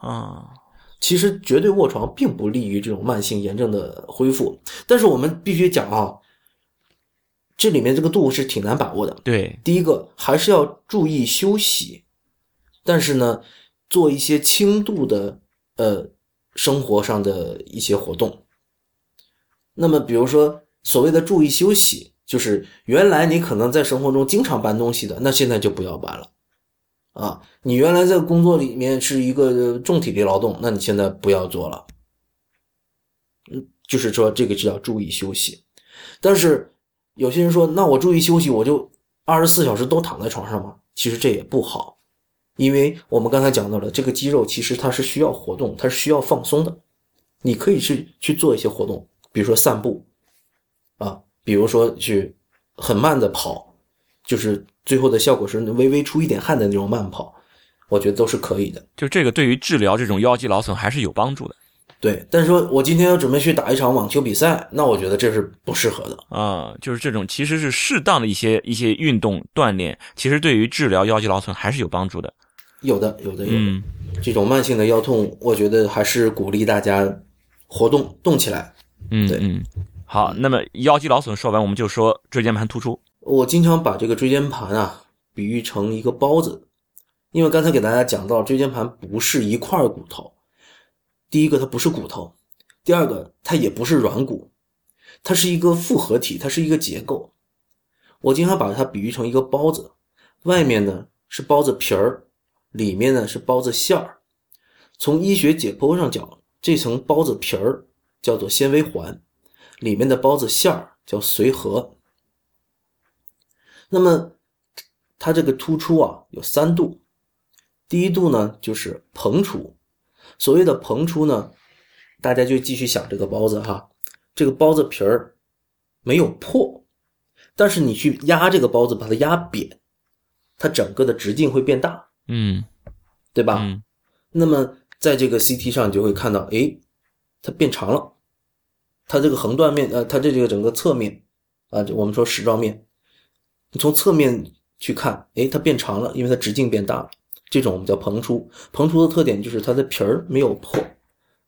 啊、其实绝对卧床并不利于这种慢性炎症的恢复，但是我们必须讲啊，这里面这个度是挺难把握的。对，第一个还是要注意休息，但是呢，做一些轻度的呃生活上的一些活动。那么，比如说所谓的注意休息，就是原来你可能在生活中经常搬东西的，那现在就不要搬了。啊，你原来在工作里面是一个重体力劳动，那你现在不要做了。嗯，就是说这个是要注意休息。但是有些人说，那我注意休息，我就二十四小时都躺在床上吗？其实这也不好，因为我们刚才讲到了，这个肌肉其实它是需要活动，它是需要放松的。你可以去去做一些活动，比如说散步，啊，比如说去很慢的跑，就是最后的效果是微微出一点汗的那种慢跑，我觉得都是可以的。就这个对于治疗这种腰肌劳损还是有帮助的对，但是说我今天要准备去打一场网球比赛，那我觉得这是不适合的。啊、就是这种其实是适当的一些一些运动锻炼，其实对于治疗腰肌劳损还是有帮助的。有的，有的，有的。嗯，这种慢性的腰痛，我觉得还是鼓励大家活动动起来。对嗯嗯，好，那么腰肌劳损说完，我们就说椎间盘突出。我经常把这个椎间盘啊比喻成一个包子，因为刚才给大家讲到，椎间盘不是一块骨头，第一个它不是骨头，第二个它也不是软骨，它是一个复合体，它是一个结构。我经常把它比喻成一个包子，外面呢是包子皮儿，里面呢是包子馅儿。从医学解剖上讲，这层包子皮儿叫做纤维环，里面的包子馅儿叫髓核。那么它这个突出啊有三度，第一度呢就是膨出。所谓的膨出呢，大家就继续想这个包子哈，这个包子皮儿没有破。但是你去压这个包子，把它压扁，它整个的直径会变大，嗯，对吧？嗯那么在这个 CT 上，你就会看到，哎，它变长了，它这个横断面，呃，它这这个整个侧面，啊，我们说矢状面，你从侧面去看，哎，它变长了，因为它直径变大了，这种我们叫膨出。膨出的特点就是它的皮儿没有破，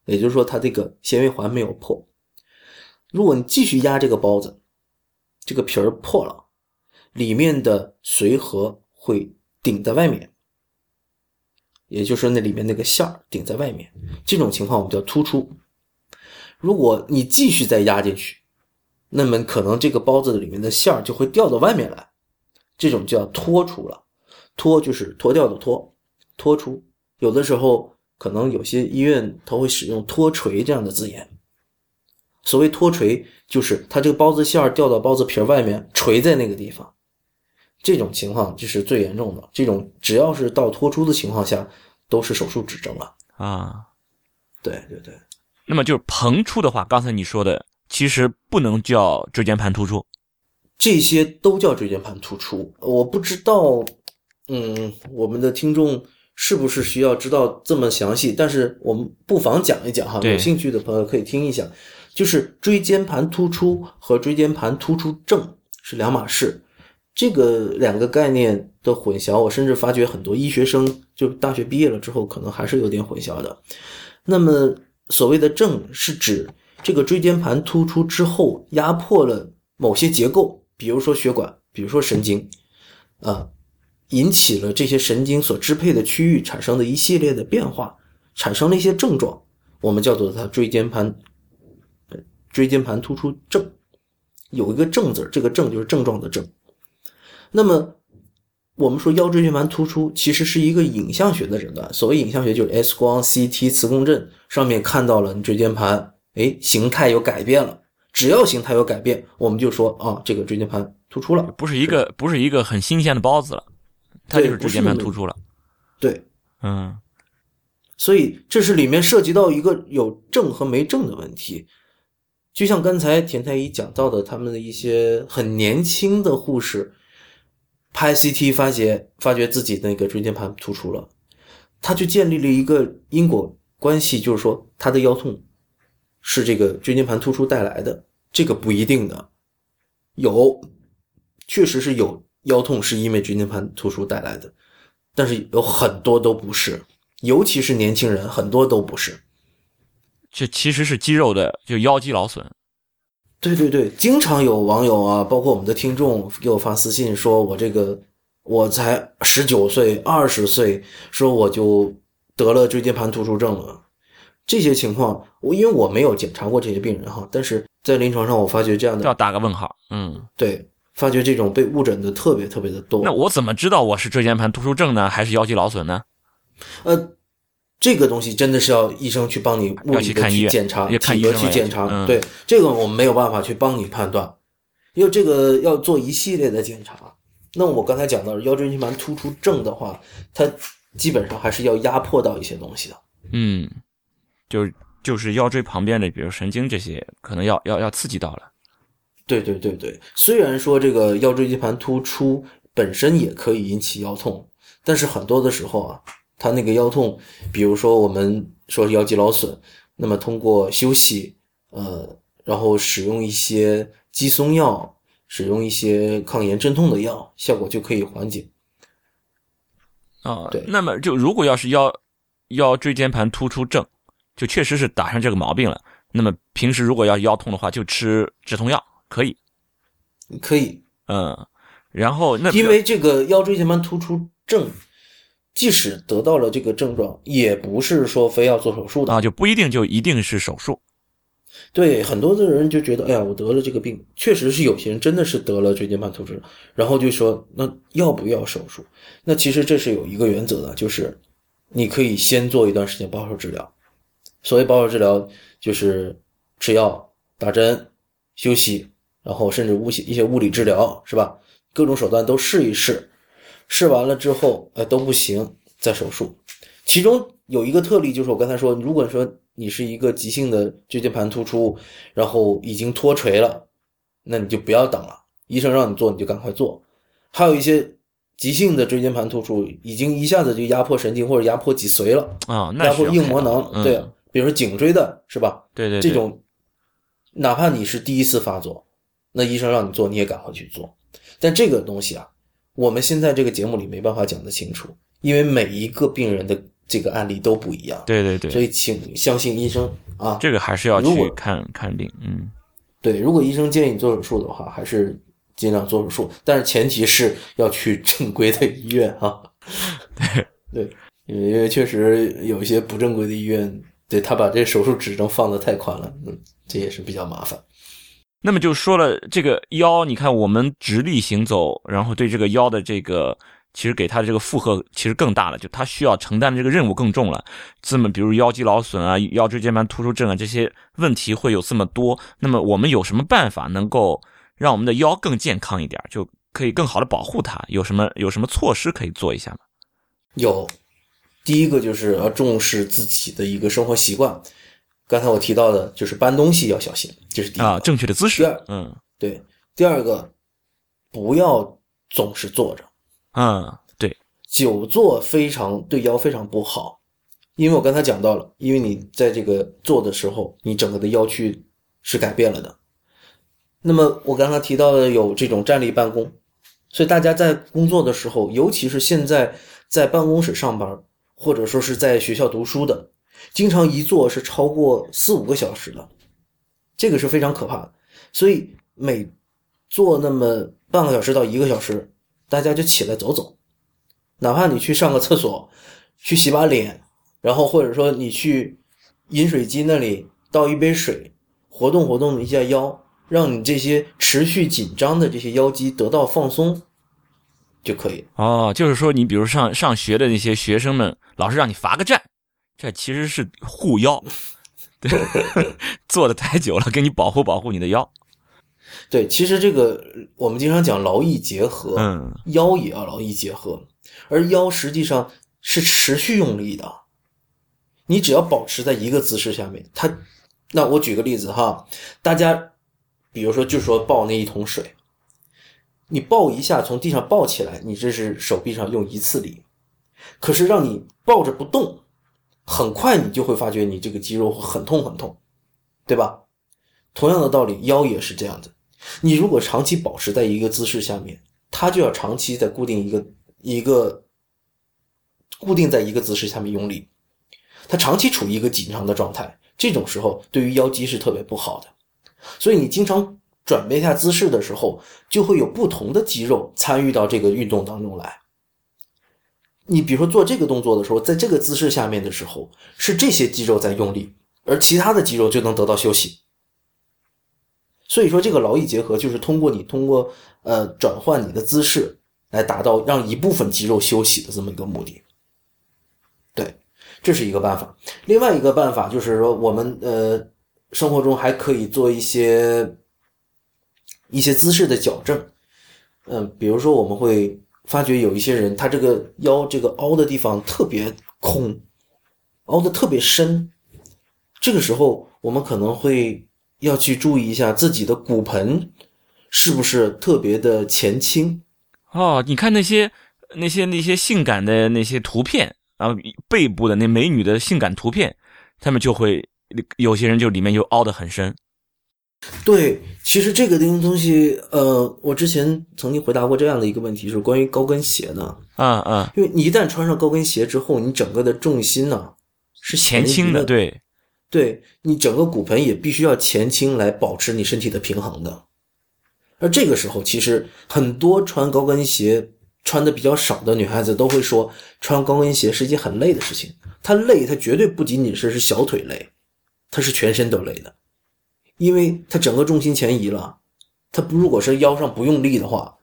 也就是说它这个纤维环没有破。如果你继续压这个包子，这个皮儿破了，里面的髓核会顶在外面，也就是那里面那个馅儿顶在外面，这种情况我们叫突出。如果你继续再压进去，那么可能这个包子里面的馅儿就会掉到外面来，这种叫脱出了。脱就是脱掉的脱，脱出。有的时候可能有些医院它会使用脱垂这样的字眼。所谓脱垂，就是它这个包子馅儿掉到包子皮儿外面，垂在那个地方。这种情况就是最严重的。这种只要是到脱出的情况下，都是手术指征了。啊，对对对，那么就是膨出的话，刚才你说的其实不能叫椎间盘突出。这些都叫椎间盘突出。我不知道，嗯，我们的听众是不是需要知道这么详细？但是我们不妨讲一讲哈，有兴趣的朋友可以听一下。就是椎间盘突出和椎间盘突出症是两码事，这个两个概念的混淆，我甚至发觉很多医学生就大学毕业了之后，可能还是有点混淆的。那么所谓的症是指这个椎间盘突出之后压迫了某些结构，比如说血管，比如说神经，啊，引起了这些神经所支配的区域产生的一系列的变化，产生了一些症状，我们叫做它椎间盘椎间盘突出症，有一个“症”字，这个“症”就是症状的“症”。那么我们说腰椎间盘突出其实是一个影像学的诊断，所谓影像学就是 X 光、CT、磁共振上面看到了你椎间盘，哎，形态有改变了。只要形态有改变，我们就说啊，这个椎间盘突出了。不是一个不是一个很新鲜的包子了，它就是椎间盘突出了。对，嗯所以这是里面涉及到一个有症和没症的问题。就像刚才田太医讲到的，他们的一些很年轻的护士拍 CT 发觉发觉自己那个椎间盘突出了，他就建立了一个因果关系，就是说他的腰痛是这个椎间盘突出带来的，这个不一定的，有确实是有腰痛是因为椎间盘突出带来的，但是有很多都不是。尤其是年轻人，很多都不是。这其实是肌肉的就腰肌劳损。对对对，经常有网友啊，包括我们的听众给我发私信说，我这个我才十九岁、二十岁，说我就得了椎间盘突出症了。这些情况，我因为我没有检查过这些病人哈，但是在临床上我发觉这样的，要打个问号。嗯，对，发觉这种被误诊的特别特别的多。那我怎么知道我是椎间盘突出症呢，还是腰肌劳损呢？呃，这个东西真的是要医生去帮你物要理的去看医院去检查，去检查。嗯对，这个我们没有办法去帮你判断，因为这个要做一系列的检查。那我刚才讲到腰椎间盘突出症的话，它基本上还是要压迫到一些东西的。嗯，就是就是腰椎旁边的，比如神经这些，可能要要要刺激到了。对对对对，虽然说这个腰椎间盘突出本身也可以引起腰痛，但是很多的时候啊，它那个腰痛，比如说我们说腰肌劳损，那么通过休息，呃，然后使用一些肌松药，使用一些抗炎镇痛的药，效果就可以缓解。啊、对那么就如果要是腰腰椎间盘突出症，就确实是打上这个毛病了。那么平时如果要腰痛的话，就吃止痛药可以。可以，嗯，然后那因为这个腰椎间盘突出症，即使得到了这个症状，也不是说非要做手术的啊，就不一定就一定是手术。对，很多的人就觉得，哎呀，我得了这个病，确实是有些人真的是得了椎间盘突出，然后就说，那要不要手术？那其实这是有一个原则的，就是你可以先做一段时间保守治疗。所谓保守治疗，就是吃药、打针、休息，然后甚至物一些物理治疗，是吧？各种手段都试一试，试完了之后，哎，都不行，再手术。其中有一个特例，就是我刚才说，如果说你是一个急性的椎间盘突出，然后已经脱垂了，那你就不要等了，医生让你做你就赶快做。还有一些急性的椎间盘突出，已经一下子就压迫神经或者压迫脊髓了啊，压迫硬膜囊，对，比如说颈椎的是吧？对对，这种哪怕你是第一次发作，那医生让你做你也赶快去做。但这个东西啊，我们现在这个节目里没办法讲得清楚，因为每一个病人的。这个案例都不一样，对对对，所以请相信医生啊。这个还是要去看看病，嗯，对。如果医生建议你做手术的话，还是尽量做手术，但是前提是要去正规的医院啊。对对，因为确实有一些不正规的医院，对他把这手术指征放的太宽了，嗯，这也是比较麻烦。那么就说了，这个腰，你看我们直立行走，然后对这个腰的这个。其实给他的这个负荷其实更大了，就他需要承担的这个任务更重了。这么比如腰肌劳损啊、腰椎间盘突出症啊这些问题会有这么多，那么我们有什么办法能够让我们的腰更健康一点，就可以更好的保护它？有什么有什么措施可以做一下吗？有，第一个就是要重视自己的一个生活习惯。刚才我提到的就是搬东西要小心，这是第一啊，正确的姿势。第二，嗯，对。第二个，不要总是坐着。嗯，对，久坐非常对腰非常不好，因为我刚才讲到了，因为你在这个坐的时候，你整个的腰区是改变了的。那么我刚才提到的有这种站立办公，所以大家在工作的时候，尤其是现在在办公室上班，或者说是在学校读书的，经常一坐是超过四五个小时的，这个是非常可怕的。所以每坐那么半个小时到一个小时。大家就起来走走，哪怕你去上个厕所，去洗把脸，然后或者说你去饮水机那里倒一杯水，活动活动一下腰，让你这些持续紧张的这些腰肌得到放松，就可以。哦，就是说你比如上上学的那些学生们，老师让你罚个站，这其实是护腰，对，坐的太久了，给你保护保护你的腰。对，其实这个我们经常讲劳逸结合，嗯，腰也要劳逸结合，而腰实际上是持续用力的。你只要保持在一个姿势下面，它，那我举个例子哈，大家，比如说就说抱那一桶水，你抱一下从地上抱起来，你这是手臂上用一次力，可是让你抱着不动，很快你就会发觉你这个肌肉很痛很痛，对吧？同样的道理，腰也是这样的。你如果长期保持在一个姿势下面，它就要长期在固定一个一个固定在一个姿势下面用力，它长期处于一个紧张的状态，这种时候对于腰肌是特别不好的。所以你经常转变一下姿势的时候，就会有不同的肌肉参与到这个运动当中来。你比如说做这个动作的时候，在这个姿势下面的时候，是这些肌肉在用力，而其他的肌肉就能得到休息。所以说，这个劳逸结合就是通过你通过呃转换你的姿势来达到让一部分肌肉休息的这么一个目的。对，这是一个办法。另外一个办法就是说，我们呃生活中还可以做一些一些姿势的矫正。嗯，比如说我们会发觉有一些人他这个腰这个凹的地方特别空，凹的特别深，这个时候我们可能会。要去注意一下自己的骨盆是不是特别的前倾哦。你看那些那些那些性感的那些图片，然后背部的那美女的性感图片，他们就会有些人就里面就凹的很深。对，其实这个东西，呃，我之前曾经回答过这样的一个问题，是关于高跟鞋呢。啊啊，因为你一旦穿上高跟鞋之后，你整个的重心呢是前倾的，对。对你整个骨盆也必须要前倾来保持你身体的平衡的，而这个时候其实很多穿高跟鞋穿的比较少的女孩子都会说，穿高跟鞋是一件很累的事情。她累，她绝对不仅仅是是小腿累，她是全身都累的，因为它整个重心前移了。它不如果是腰上不用力的话，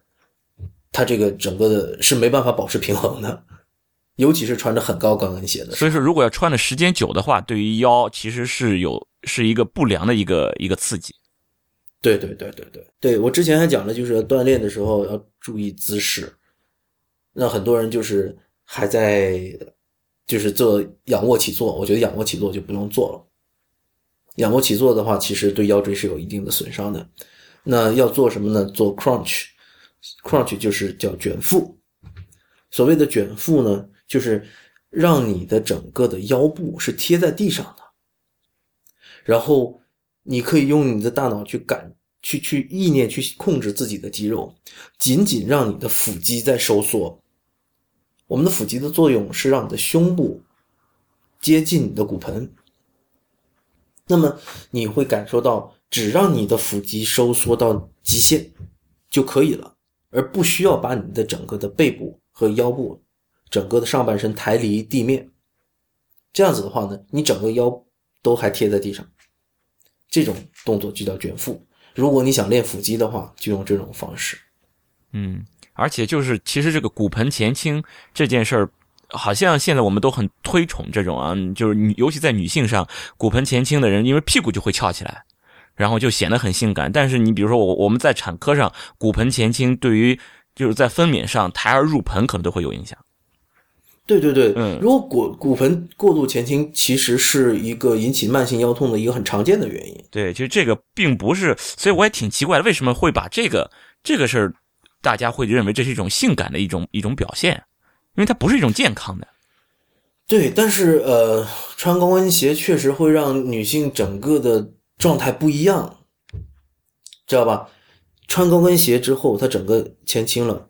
它这个整个的是没办法保持平衡的，尤其是穿着很高高跟鞋的。所以说，如果要穿的时间久的话，对于腰其实是有是一个不良的一个一个刺激。对对对对对对，我之前还讲了，就是锻炼的时候要注意姿势。那很多人就是还在就是做仰卧起坐，我觉得仰卧起坐就不用做了。仰卧起坐的话，其实对腰椎是有一定的损伤的。那要做什么呢？做 crunch，crunch 就是叫卷腹。所谓的卷腹呢，就是让你的整个的腰部是贴在地上的，然后。你可以用你的大脑去感、去去意念去控制自己的肌肉，仅仅让你的腹肌在收缩。我们的腹肌的作用是让你的胸部接近你的骨盆，那么你会感受到，只让你的腹肌收缩到极限就可以了，而不需要把你的整个的背部和腰部、整个的上半身抬离地面。这样子的话呢，你整个腰都还贴在地上。这种动作就叫卷腹。如果你想练腹肌的话，就用这种方式。嗯，而且就是其实这个骨盆前倾这件事儿，好像现在我们都很推崇这种啊，就是女，尤其在女性上，骨盆前倾的人，因为屁股就会翘起来，然后就显得很性感。但是你比如说我我们在产科上，骨盆前倾对于就是在分娩上胎儿入盆可能都会有影响。对对对，嗯，如果骨骨盆过度前倾，其实是一个引起慢性腰痛的一个很常见的原因。对，其实这个并不是，所以我也挺奇怪的，为什么会把这个这个事儿，大家会认为这是一种性感的一种一种表现，因为它不是一种健康的。对，但是呃，穿高跟鞋确实会让女性整个的状态不一样，知道吧？穿高跟鞋之后，她整个前倾了，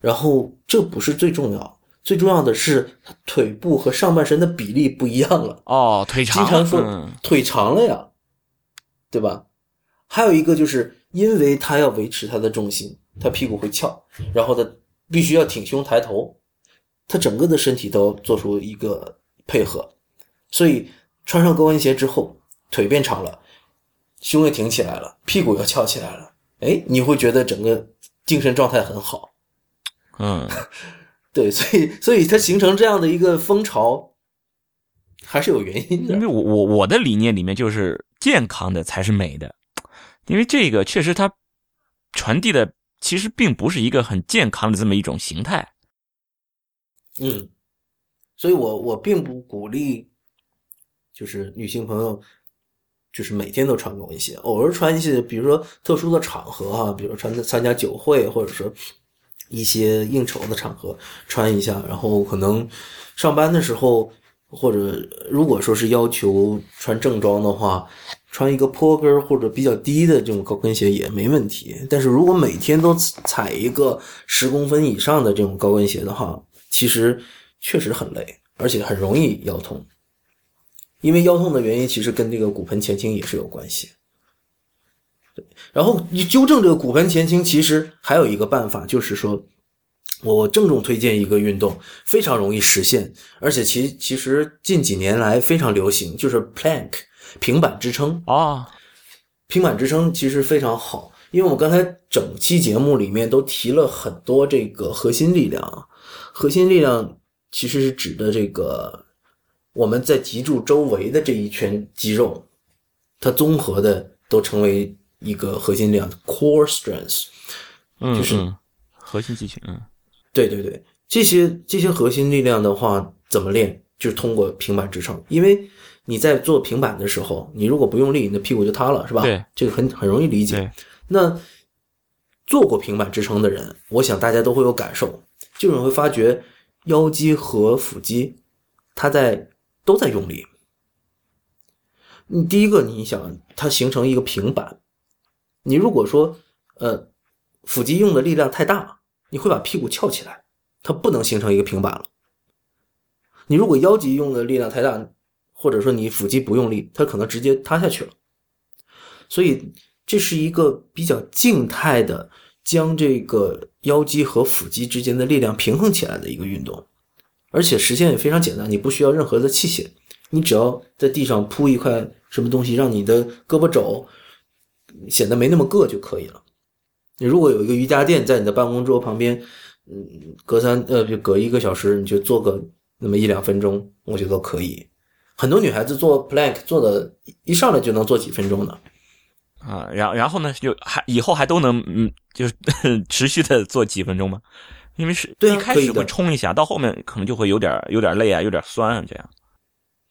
然后这不是最重要。最重要的是，腿部和上半身的比例不一样了。哦，腿长，经常说腿长了呀，对吧？还有一个就是，因为他要维持他的重心，他屁股会翘，然后他必须要挺胸抬头，他整个的身体都做出一个配合，所以穿上高跟鞋之后，腿变长了，胸也挺起来了，屁股又翘起来了，哎，你会觉得整个精神状态很好。嗯。对，所以所以它形成这样的一个风潮，还是有原因的。因为我我我的理念里面就是健康的才是美的，因为这个确实它传递的其实并不是一个很健康的这么一种形态。嗯，所以我我并不鼓励，就是女性朋友就是每天都穿高跟鞋，偶尔穿一些，比如说特殊的场合哈，比如穿参加酒会，或者说。一些应酬的场合穿一下，然后可能上班的时候，或者如果说是要求穿正装的话，穿一个坡跟或者比较低的这种高跟鞋也没问题。但是如果每天都踩一个十公分以上的这种高跟鞋的话，其实确实很累，而且很容易腰痛。因为腰痛的原因其实跟这个骨盆前倾也是有关系。然后你纠正这个骨盆前倾，其实还有一个办法，就是说，我郑重推荐一个运动，非常容易实现，而且其其实近几年来非常流行，就是 plank 平板支撑啊。平板支撑其实非常好，因为我刚才整期节目里面都提了很多这个核心力量，核心力量其实是指的这个我们在脊柱周围的这一圈肌肉，它综合的都成为。一个核心力量 core strength，嗯就是核心肌群。嗯，对对对，这些这些核心力量的话，怎么练？就是通过平板支撑。因为你在做平板的时候，你如果不用力，你的屁股就塌了，是吧？对，这个很很容易理解。那做过平板支撑的人，我想大家都会有感受，就是会发觉腰肌和腹肌，它在都在用力。你第一个，你想它形成一个平板。你如果说，呃，腹肌用的力量太大，你会把屁股翘起来，它不能形成一个平板了。你如果腰肌用的力量太大，或者说你腹肌不用力，它可能直接塌下去了。所以这是一个比较静态的将这个腰肌和腹肌之间的力量平衡起来的一个运动，而且实现也非常简单，你不需要任何的器械，你只要在地上铺一块什么东西，让你的胳膊肘显得没那么硌就可以了。你如果有一个瑜伽垫在你的办公桌旁边，嗯，隔三呃就隔一个小时，你就做个那么一两分钟，我觉得都可以。很多女孩子做 plank 做的一上来就能做几分钟的。啊，然然后呢，就还以后还都能嗯，就是 持续的做几分钟吗？因为是对啊一开始会冲一下，到后面可能就会有点有点累啊，有点酸啊，这样。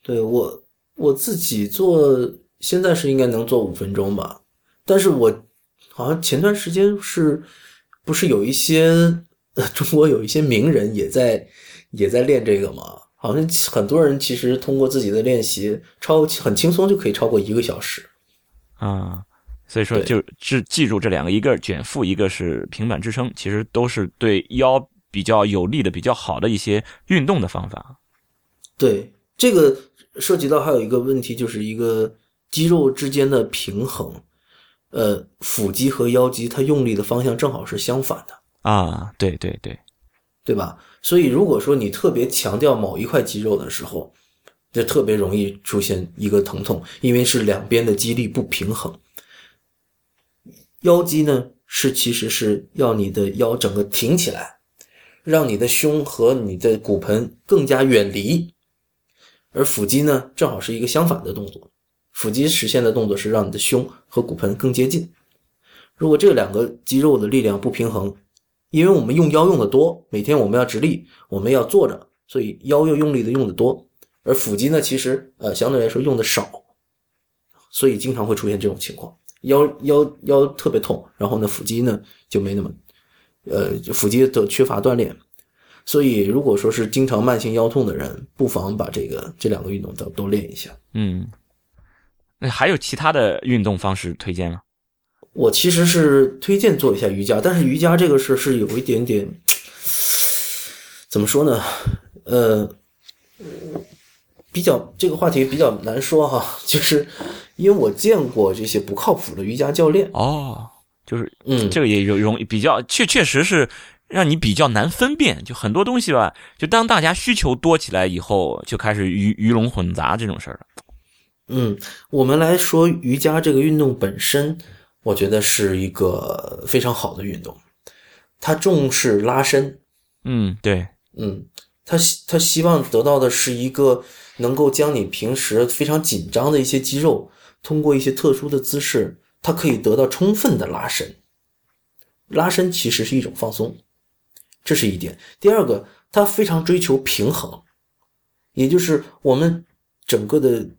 对我我自己做，现在是应该能做五分钟吧，但是我好像前段时间是不是有一些呃 中国有一些名人也在也在练这个嘛？好像很多人其实通过自己的练习，超很轻松就可以超过一个小时。啊，所以说就记记住这两个，一个是卷腹，一个是平板支撑，其实都是对腰比较有利的、比较好的一些运动的方法。对，这个涉及到还有一个问题，就是一个肌肉之间的平衡。呃，腹肌和腰肌它用力的方向正好是相反的。啊，对对对，对吧？所以如果说你特别强调某一块肌肉的时候，就特别容易出现一个疼痛，因为是两边的肌力不平衡。腰肌呢，是其实是要你的腰整个挺起来，让你的胸和你的骨盆更加远离，而腹肌呢，正好是一个相反的动作。腹肌实现的动作是让你的胸和骨盆更接近。如果这两个肌肉的力量不平衡，因为我们用腰用的多，每天我们要直立，我们要坐着，所以腰又用力的用的多，而腹肌呢，其实呃相对来说用的少，所以经常会出现这种情况，腰腰腰特别痛，然后呢腹肌呢就没那么，呃腹肌的缺乏锻炼，所以如果说是经常慢性腰痛的人，不妨把这个这两个运动都都练一下。嗯。那还有其他的运动方式推荐吗？我其实是推荐做一下瑜伽，但是瑜伽这个事是有一点点，怎么说呢？呃，比较这个话题比较难说哈，就是因为我见过这些不靠谱的瑜伽教练，哦，就是嗯，这个也有容易比较，确确实是让你比较难分辨，就很多东西吧，就当大家需求多起来以后，就开始鱼鱼龙混杂这种事儿。了。嗯，我们来说瑜伽这个运动本身，我觉得是一个非常好的运动，它重视拉伸，嗯，对，嗯，他希他希望得到的是一个能够将你平时非常紧张的一些肌肉，通过一些特殊的姿势，它可以得到充分的拉伸。拉伸其实是一种放松，这是一点。第二个，它非常追求平衡，也就是我们整个的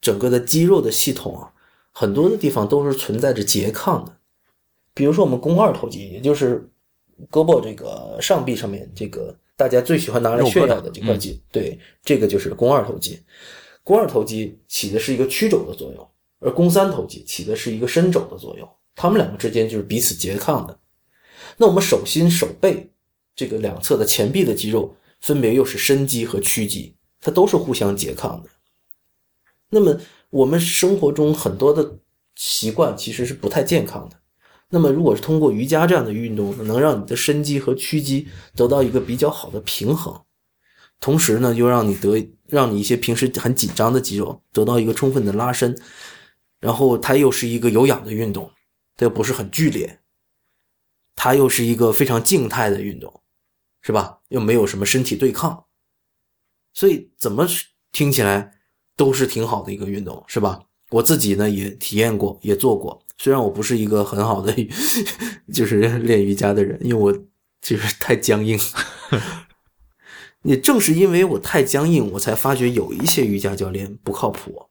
整个的肌肉的系统啊，很多的地方都是存在着拮抗的。比如说我们肱二头肌，也就是胳膊这个上臂上面这个大家最喜欢拿来炫耀的这块肌，对，这个就是肱二头肌。肱二头肌起的是一个曲肘的作用，而肱三头肌起的是一个伸肘的作用，它们两个之间就是彼此拮抗的。那我们手心、手背这个两侧的前臂的肌肉，分别又是伸肌和屈肌，它都是互相拮抗的。那么我们生活中很多的习惯其实是不太健康的。那么，如果是通过瑜伽这样的运动，能让你的伸肌和屈肌得到一个比较好的平衡，同时呢，又让你得让你一些平时很紧张的肌肉得到一个充分的拉伸，然后它又是一个有氧的运动，它又不是很剧烈，它又是一个非常静态的运动，是吧？又没有什么身体对抗，所以怎么听起来都是挺好的一个运动，是吧？我自己呢也体验过，也做过。虽然我不是一个很好的，就是练瑜伽的人，因为我就是太僵硬。也正是因为我太僵硬，我才发觉有一些瑜伽教练不靠谱。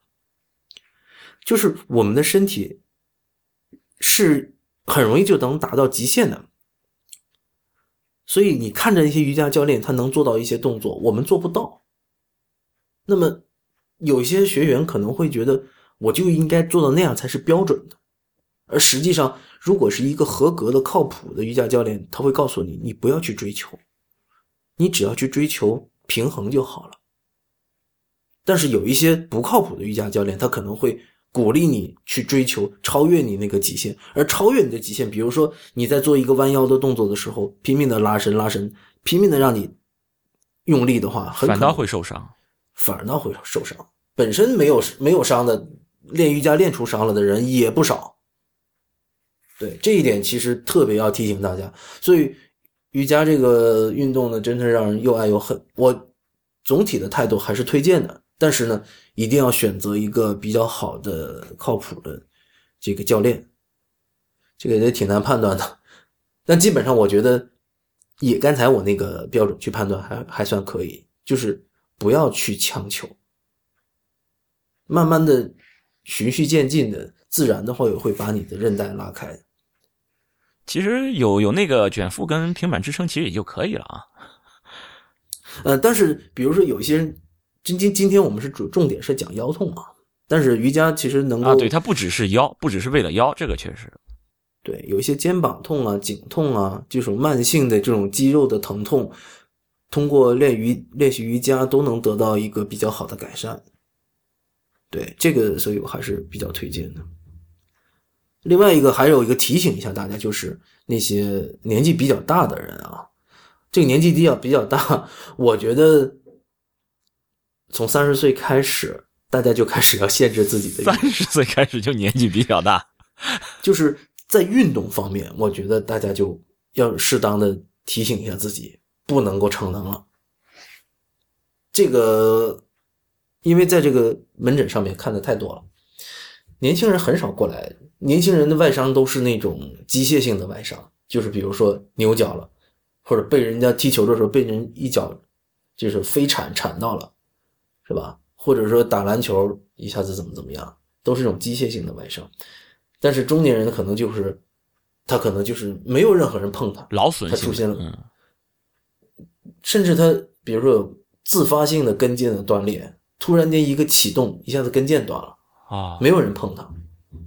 就是我们的身体是很容易就能达到极限的，所以你看着一些瑜伽教练，他能做到一些动作，我们做不到。那么有些学员可能会觉得，我就应该做到那样才是标准的。而实际上，如果是一个合格的、靠谱的瑜伽教练，他会告诉你，你不要去追求，你只要去追求平衡就好了。但是有一些不靠谱的瑜伽教练，他可能会鼓励你去追求超越你那个极限，而超越你的极限，比如说你在做一个弯腰的动作的时候，拼命的拉伸拉伸，拼命的让你用力的话，很可能反倒会受伤。反倒会受伤。本身没有没有伤的，练瑜伽练出伤了的人也不少。对这一点，其实特别要提醒大家。所以瑜伽这个运动呢，真的让人又爱又恨。我总体的态度还是推荐的，但是呢，一定要选择一个比较好的、靠谱的这个教练。这个也挺难判断的，但基本上我觉得，以刚才我那个标准去判断，还还算可以。就是不要去强求，慢慢的、循序渐进的，自然的话也会把你的韧带拉开。其实有有那个卷腹跟平板支撑，其实也就可以了啊。呃，但是比如说有一些人，今今今天我们是主重点是讲腰痛啊，但是瑜伽其实能够啊，对，它不只是腰，不只是为了腰，这个确实对，有一些肩膀痛啊、颈痛啊这种慢性的这种肌肉的疼痛，通过练瑜练习瑜伽都能得到一个比较好的改善。对这个，所以我还是比较推荐的。另外一个还有一个提醒一下大家，就是那些年纪比较大的人啊，这个年纪比较比较大，我觉得从三十岁开始，大家就开始要限制自己的三十岁开始就年纪比较大，就是在运动方面，我觉得大家就要适当的提醒一下自己，不能够逞能了。这个，因为在这个门诊上面看的太多了，年轻人很少过来。年轻人的外伤都是那种机械性的外伤，就是比如说扭脚了，或者被人家踢球的时候被人一脚就是飞铲铲到了，是吧？或者说打篮球一下子怎么怎么样，都是这种机械性的外伤。但是中年人可能就是他可能就是没有任何人碰他，劳损他出现了嗯，甚至他比如说有自发性的跟腱的断裂，突然间一个启动，一下子跟腱断了，啊，没有人碰他，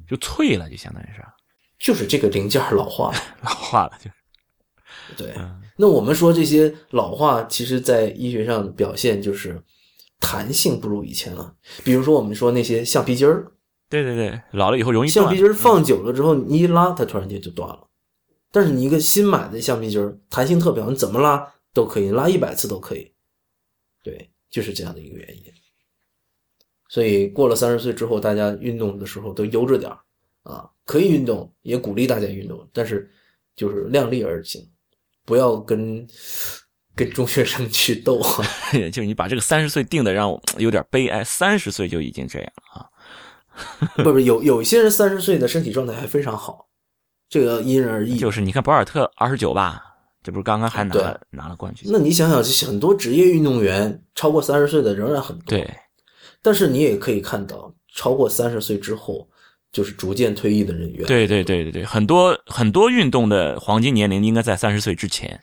就脆了，就相当于是 就是这个零件老化了。老化了，就是对，嗯那我们说这些老化，其实在医学上表现就是弹性不如以前了。比如说我们说那些橡皮筋儿，对对对，老了以后容易断橡皮筋儿放久了之后，你一拉它突然间就断了。但是你一个新买的橡皮筋儿，弹性特别好，你怎么拉都可以，拉一百次都可以。对，就是这样的一个原因。所以过了三十岁之后，大家运动的时候都悠着点儿啊，可以运动，也鼓励大家运动，但是就是量力而行，不要跟跟中学生去斗啊。就是你把这个三十岁定的让我有点悲哀，三十岁就已经这样了啊。不不，有有一些人三十岁的身体状态还非常好，这个因人而异。就是你看博尔特二十九吧，这不是刚刚还拿了拿了冠军？那你想想，这很多职业运动员超过三十岁的仍然很多。对，但是你也可以看到，超过三十岁之后，就是逐渐退役的人员。对对对对对，很多很多运动的黄金年龄应该在三十岁之前。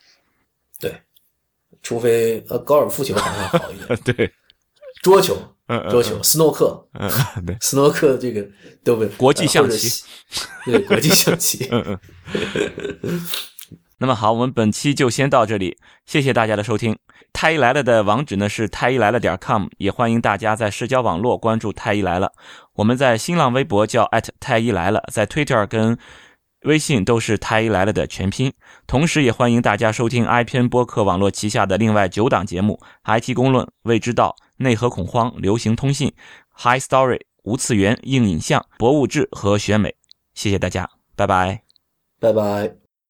对，除非呃高尔夫球好像好一点，对，桌球、嗯嗯桌球、斯诺克、嗯，对，斯诺克这个都不国际象棋，对国际象棋。嗯嗯。那么好，我们本期就先到这里，谢谢大家的收听。太医来了的网址呢是太医来了点 com，也欢迎大家在社交网络关注太医来了。我们在新浪微博叫太医来了，在 Twitter 跟微信都是太医来了的全拼。同时，也欢迎大家收听 iPN 播客网络旗下的另外九档节目：IT 公论、未知道、内核恐慌、流行通信、High Story、无次元、硬影像、博物志和选美。谢谢大家，拜拜。拜拜。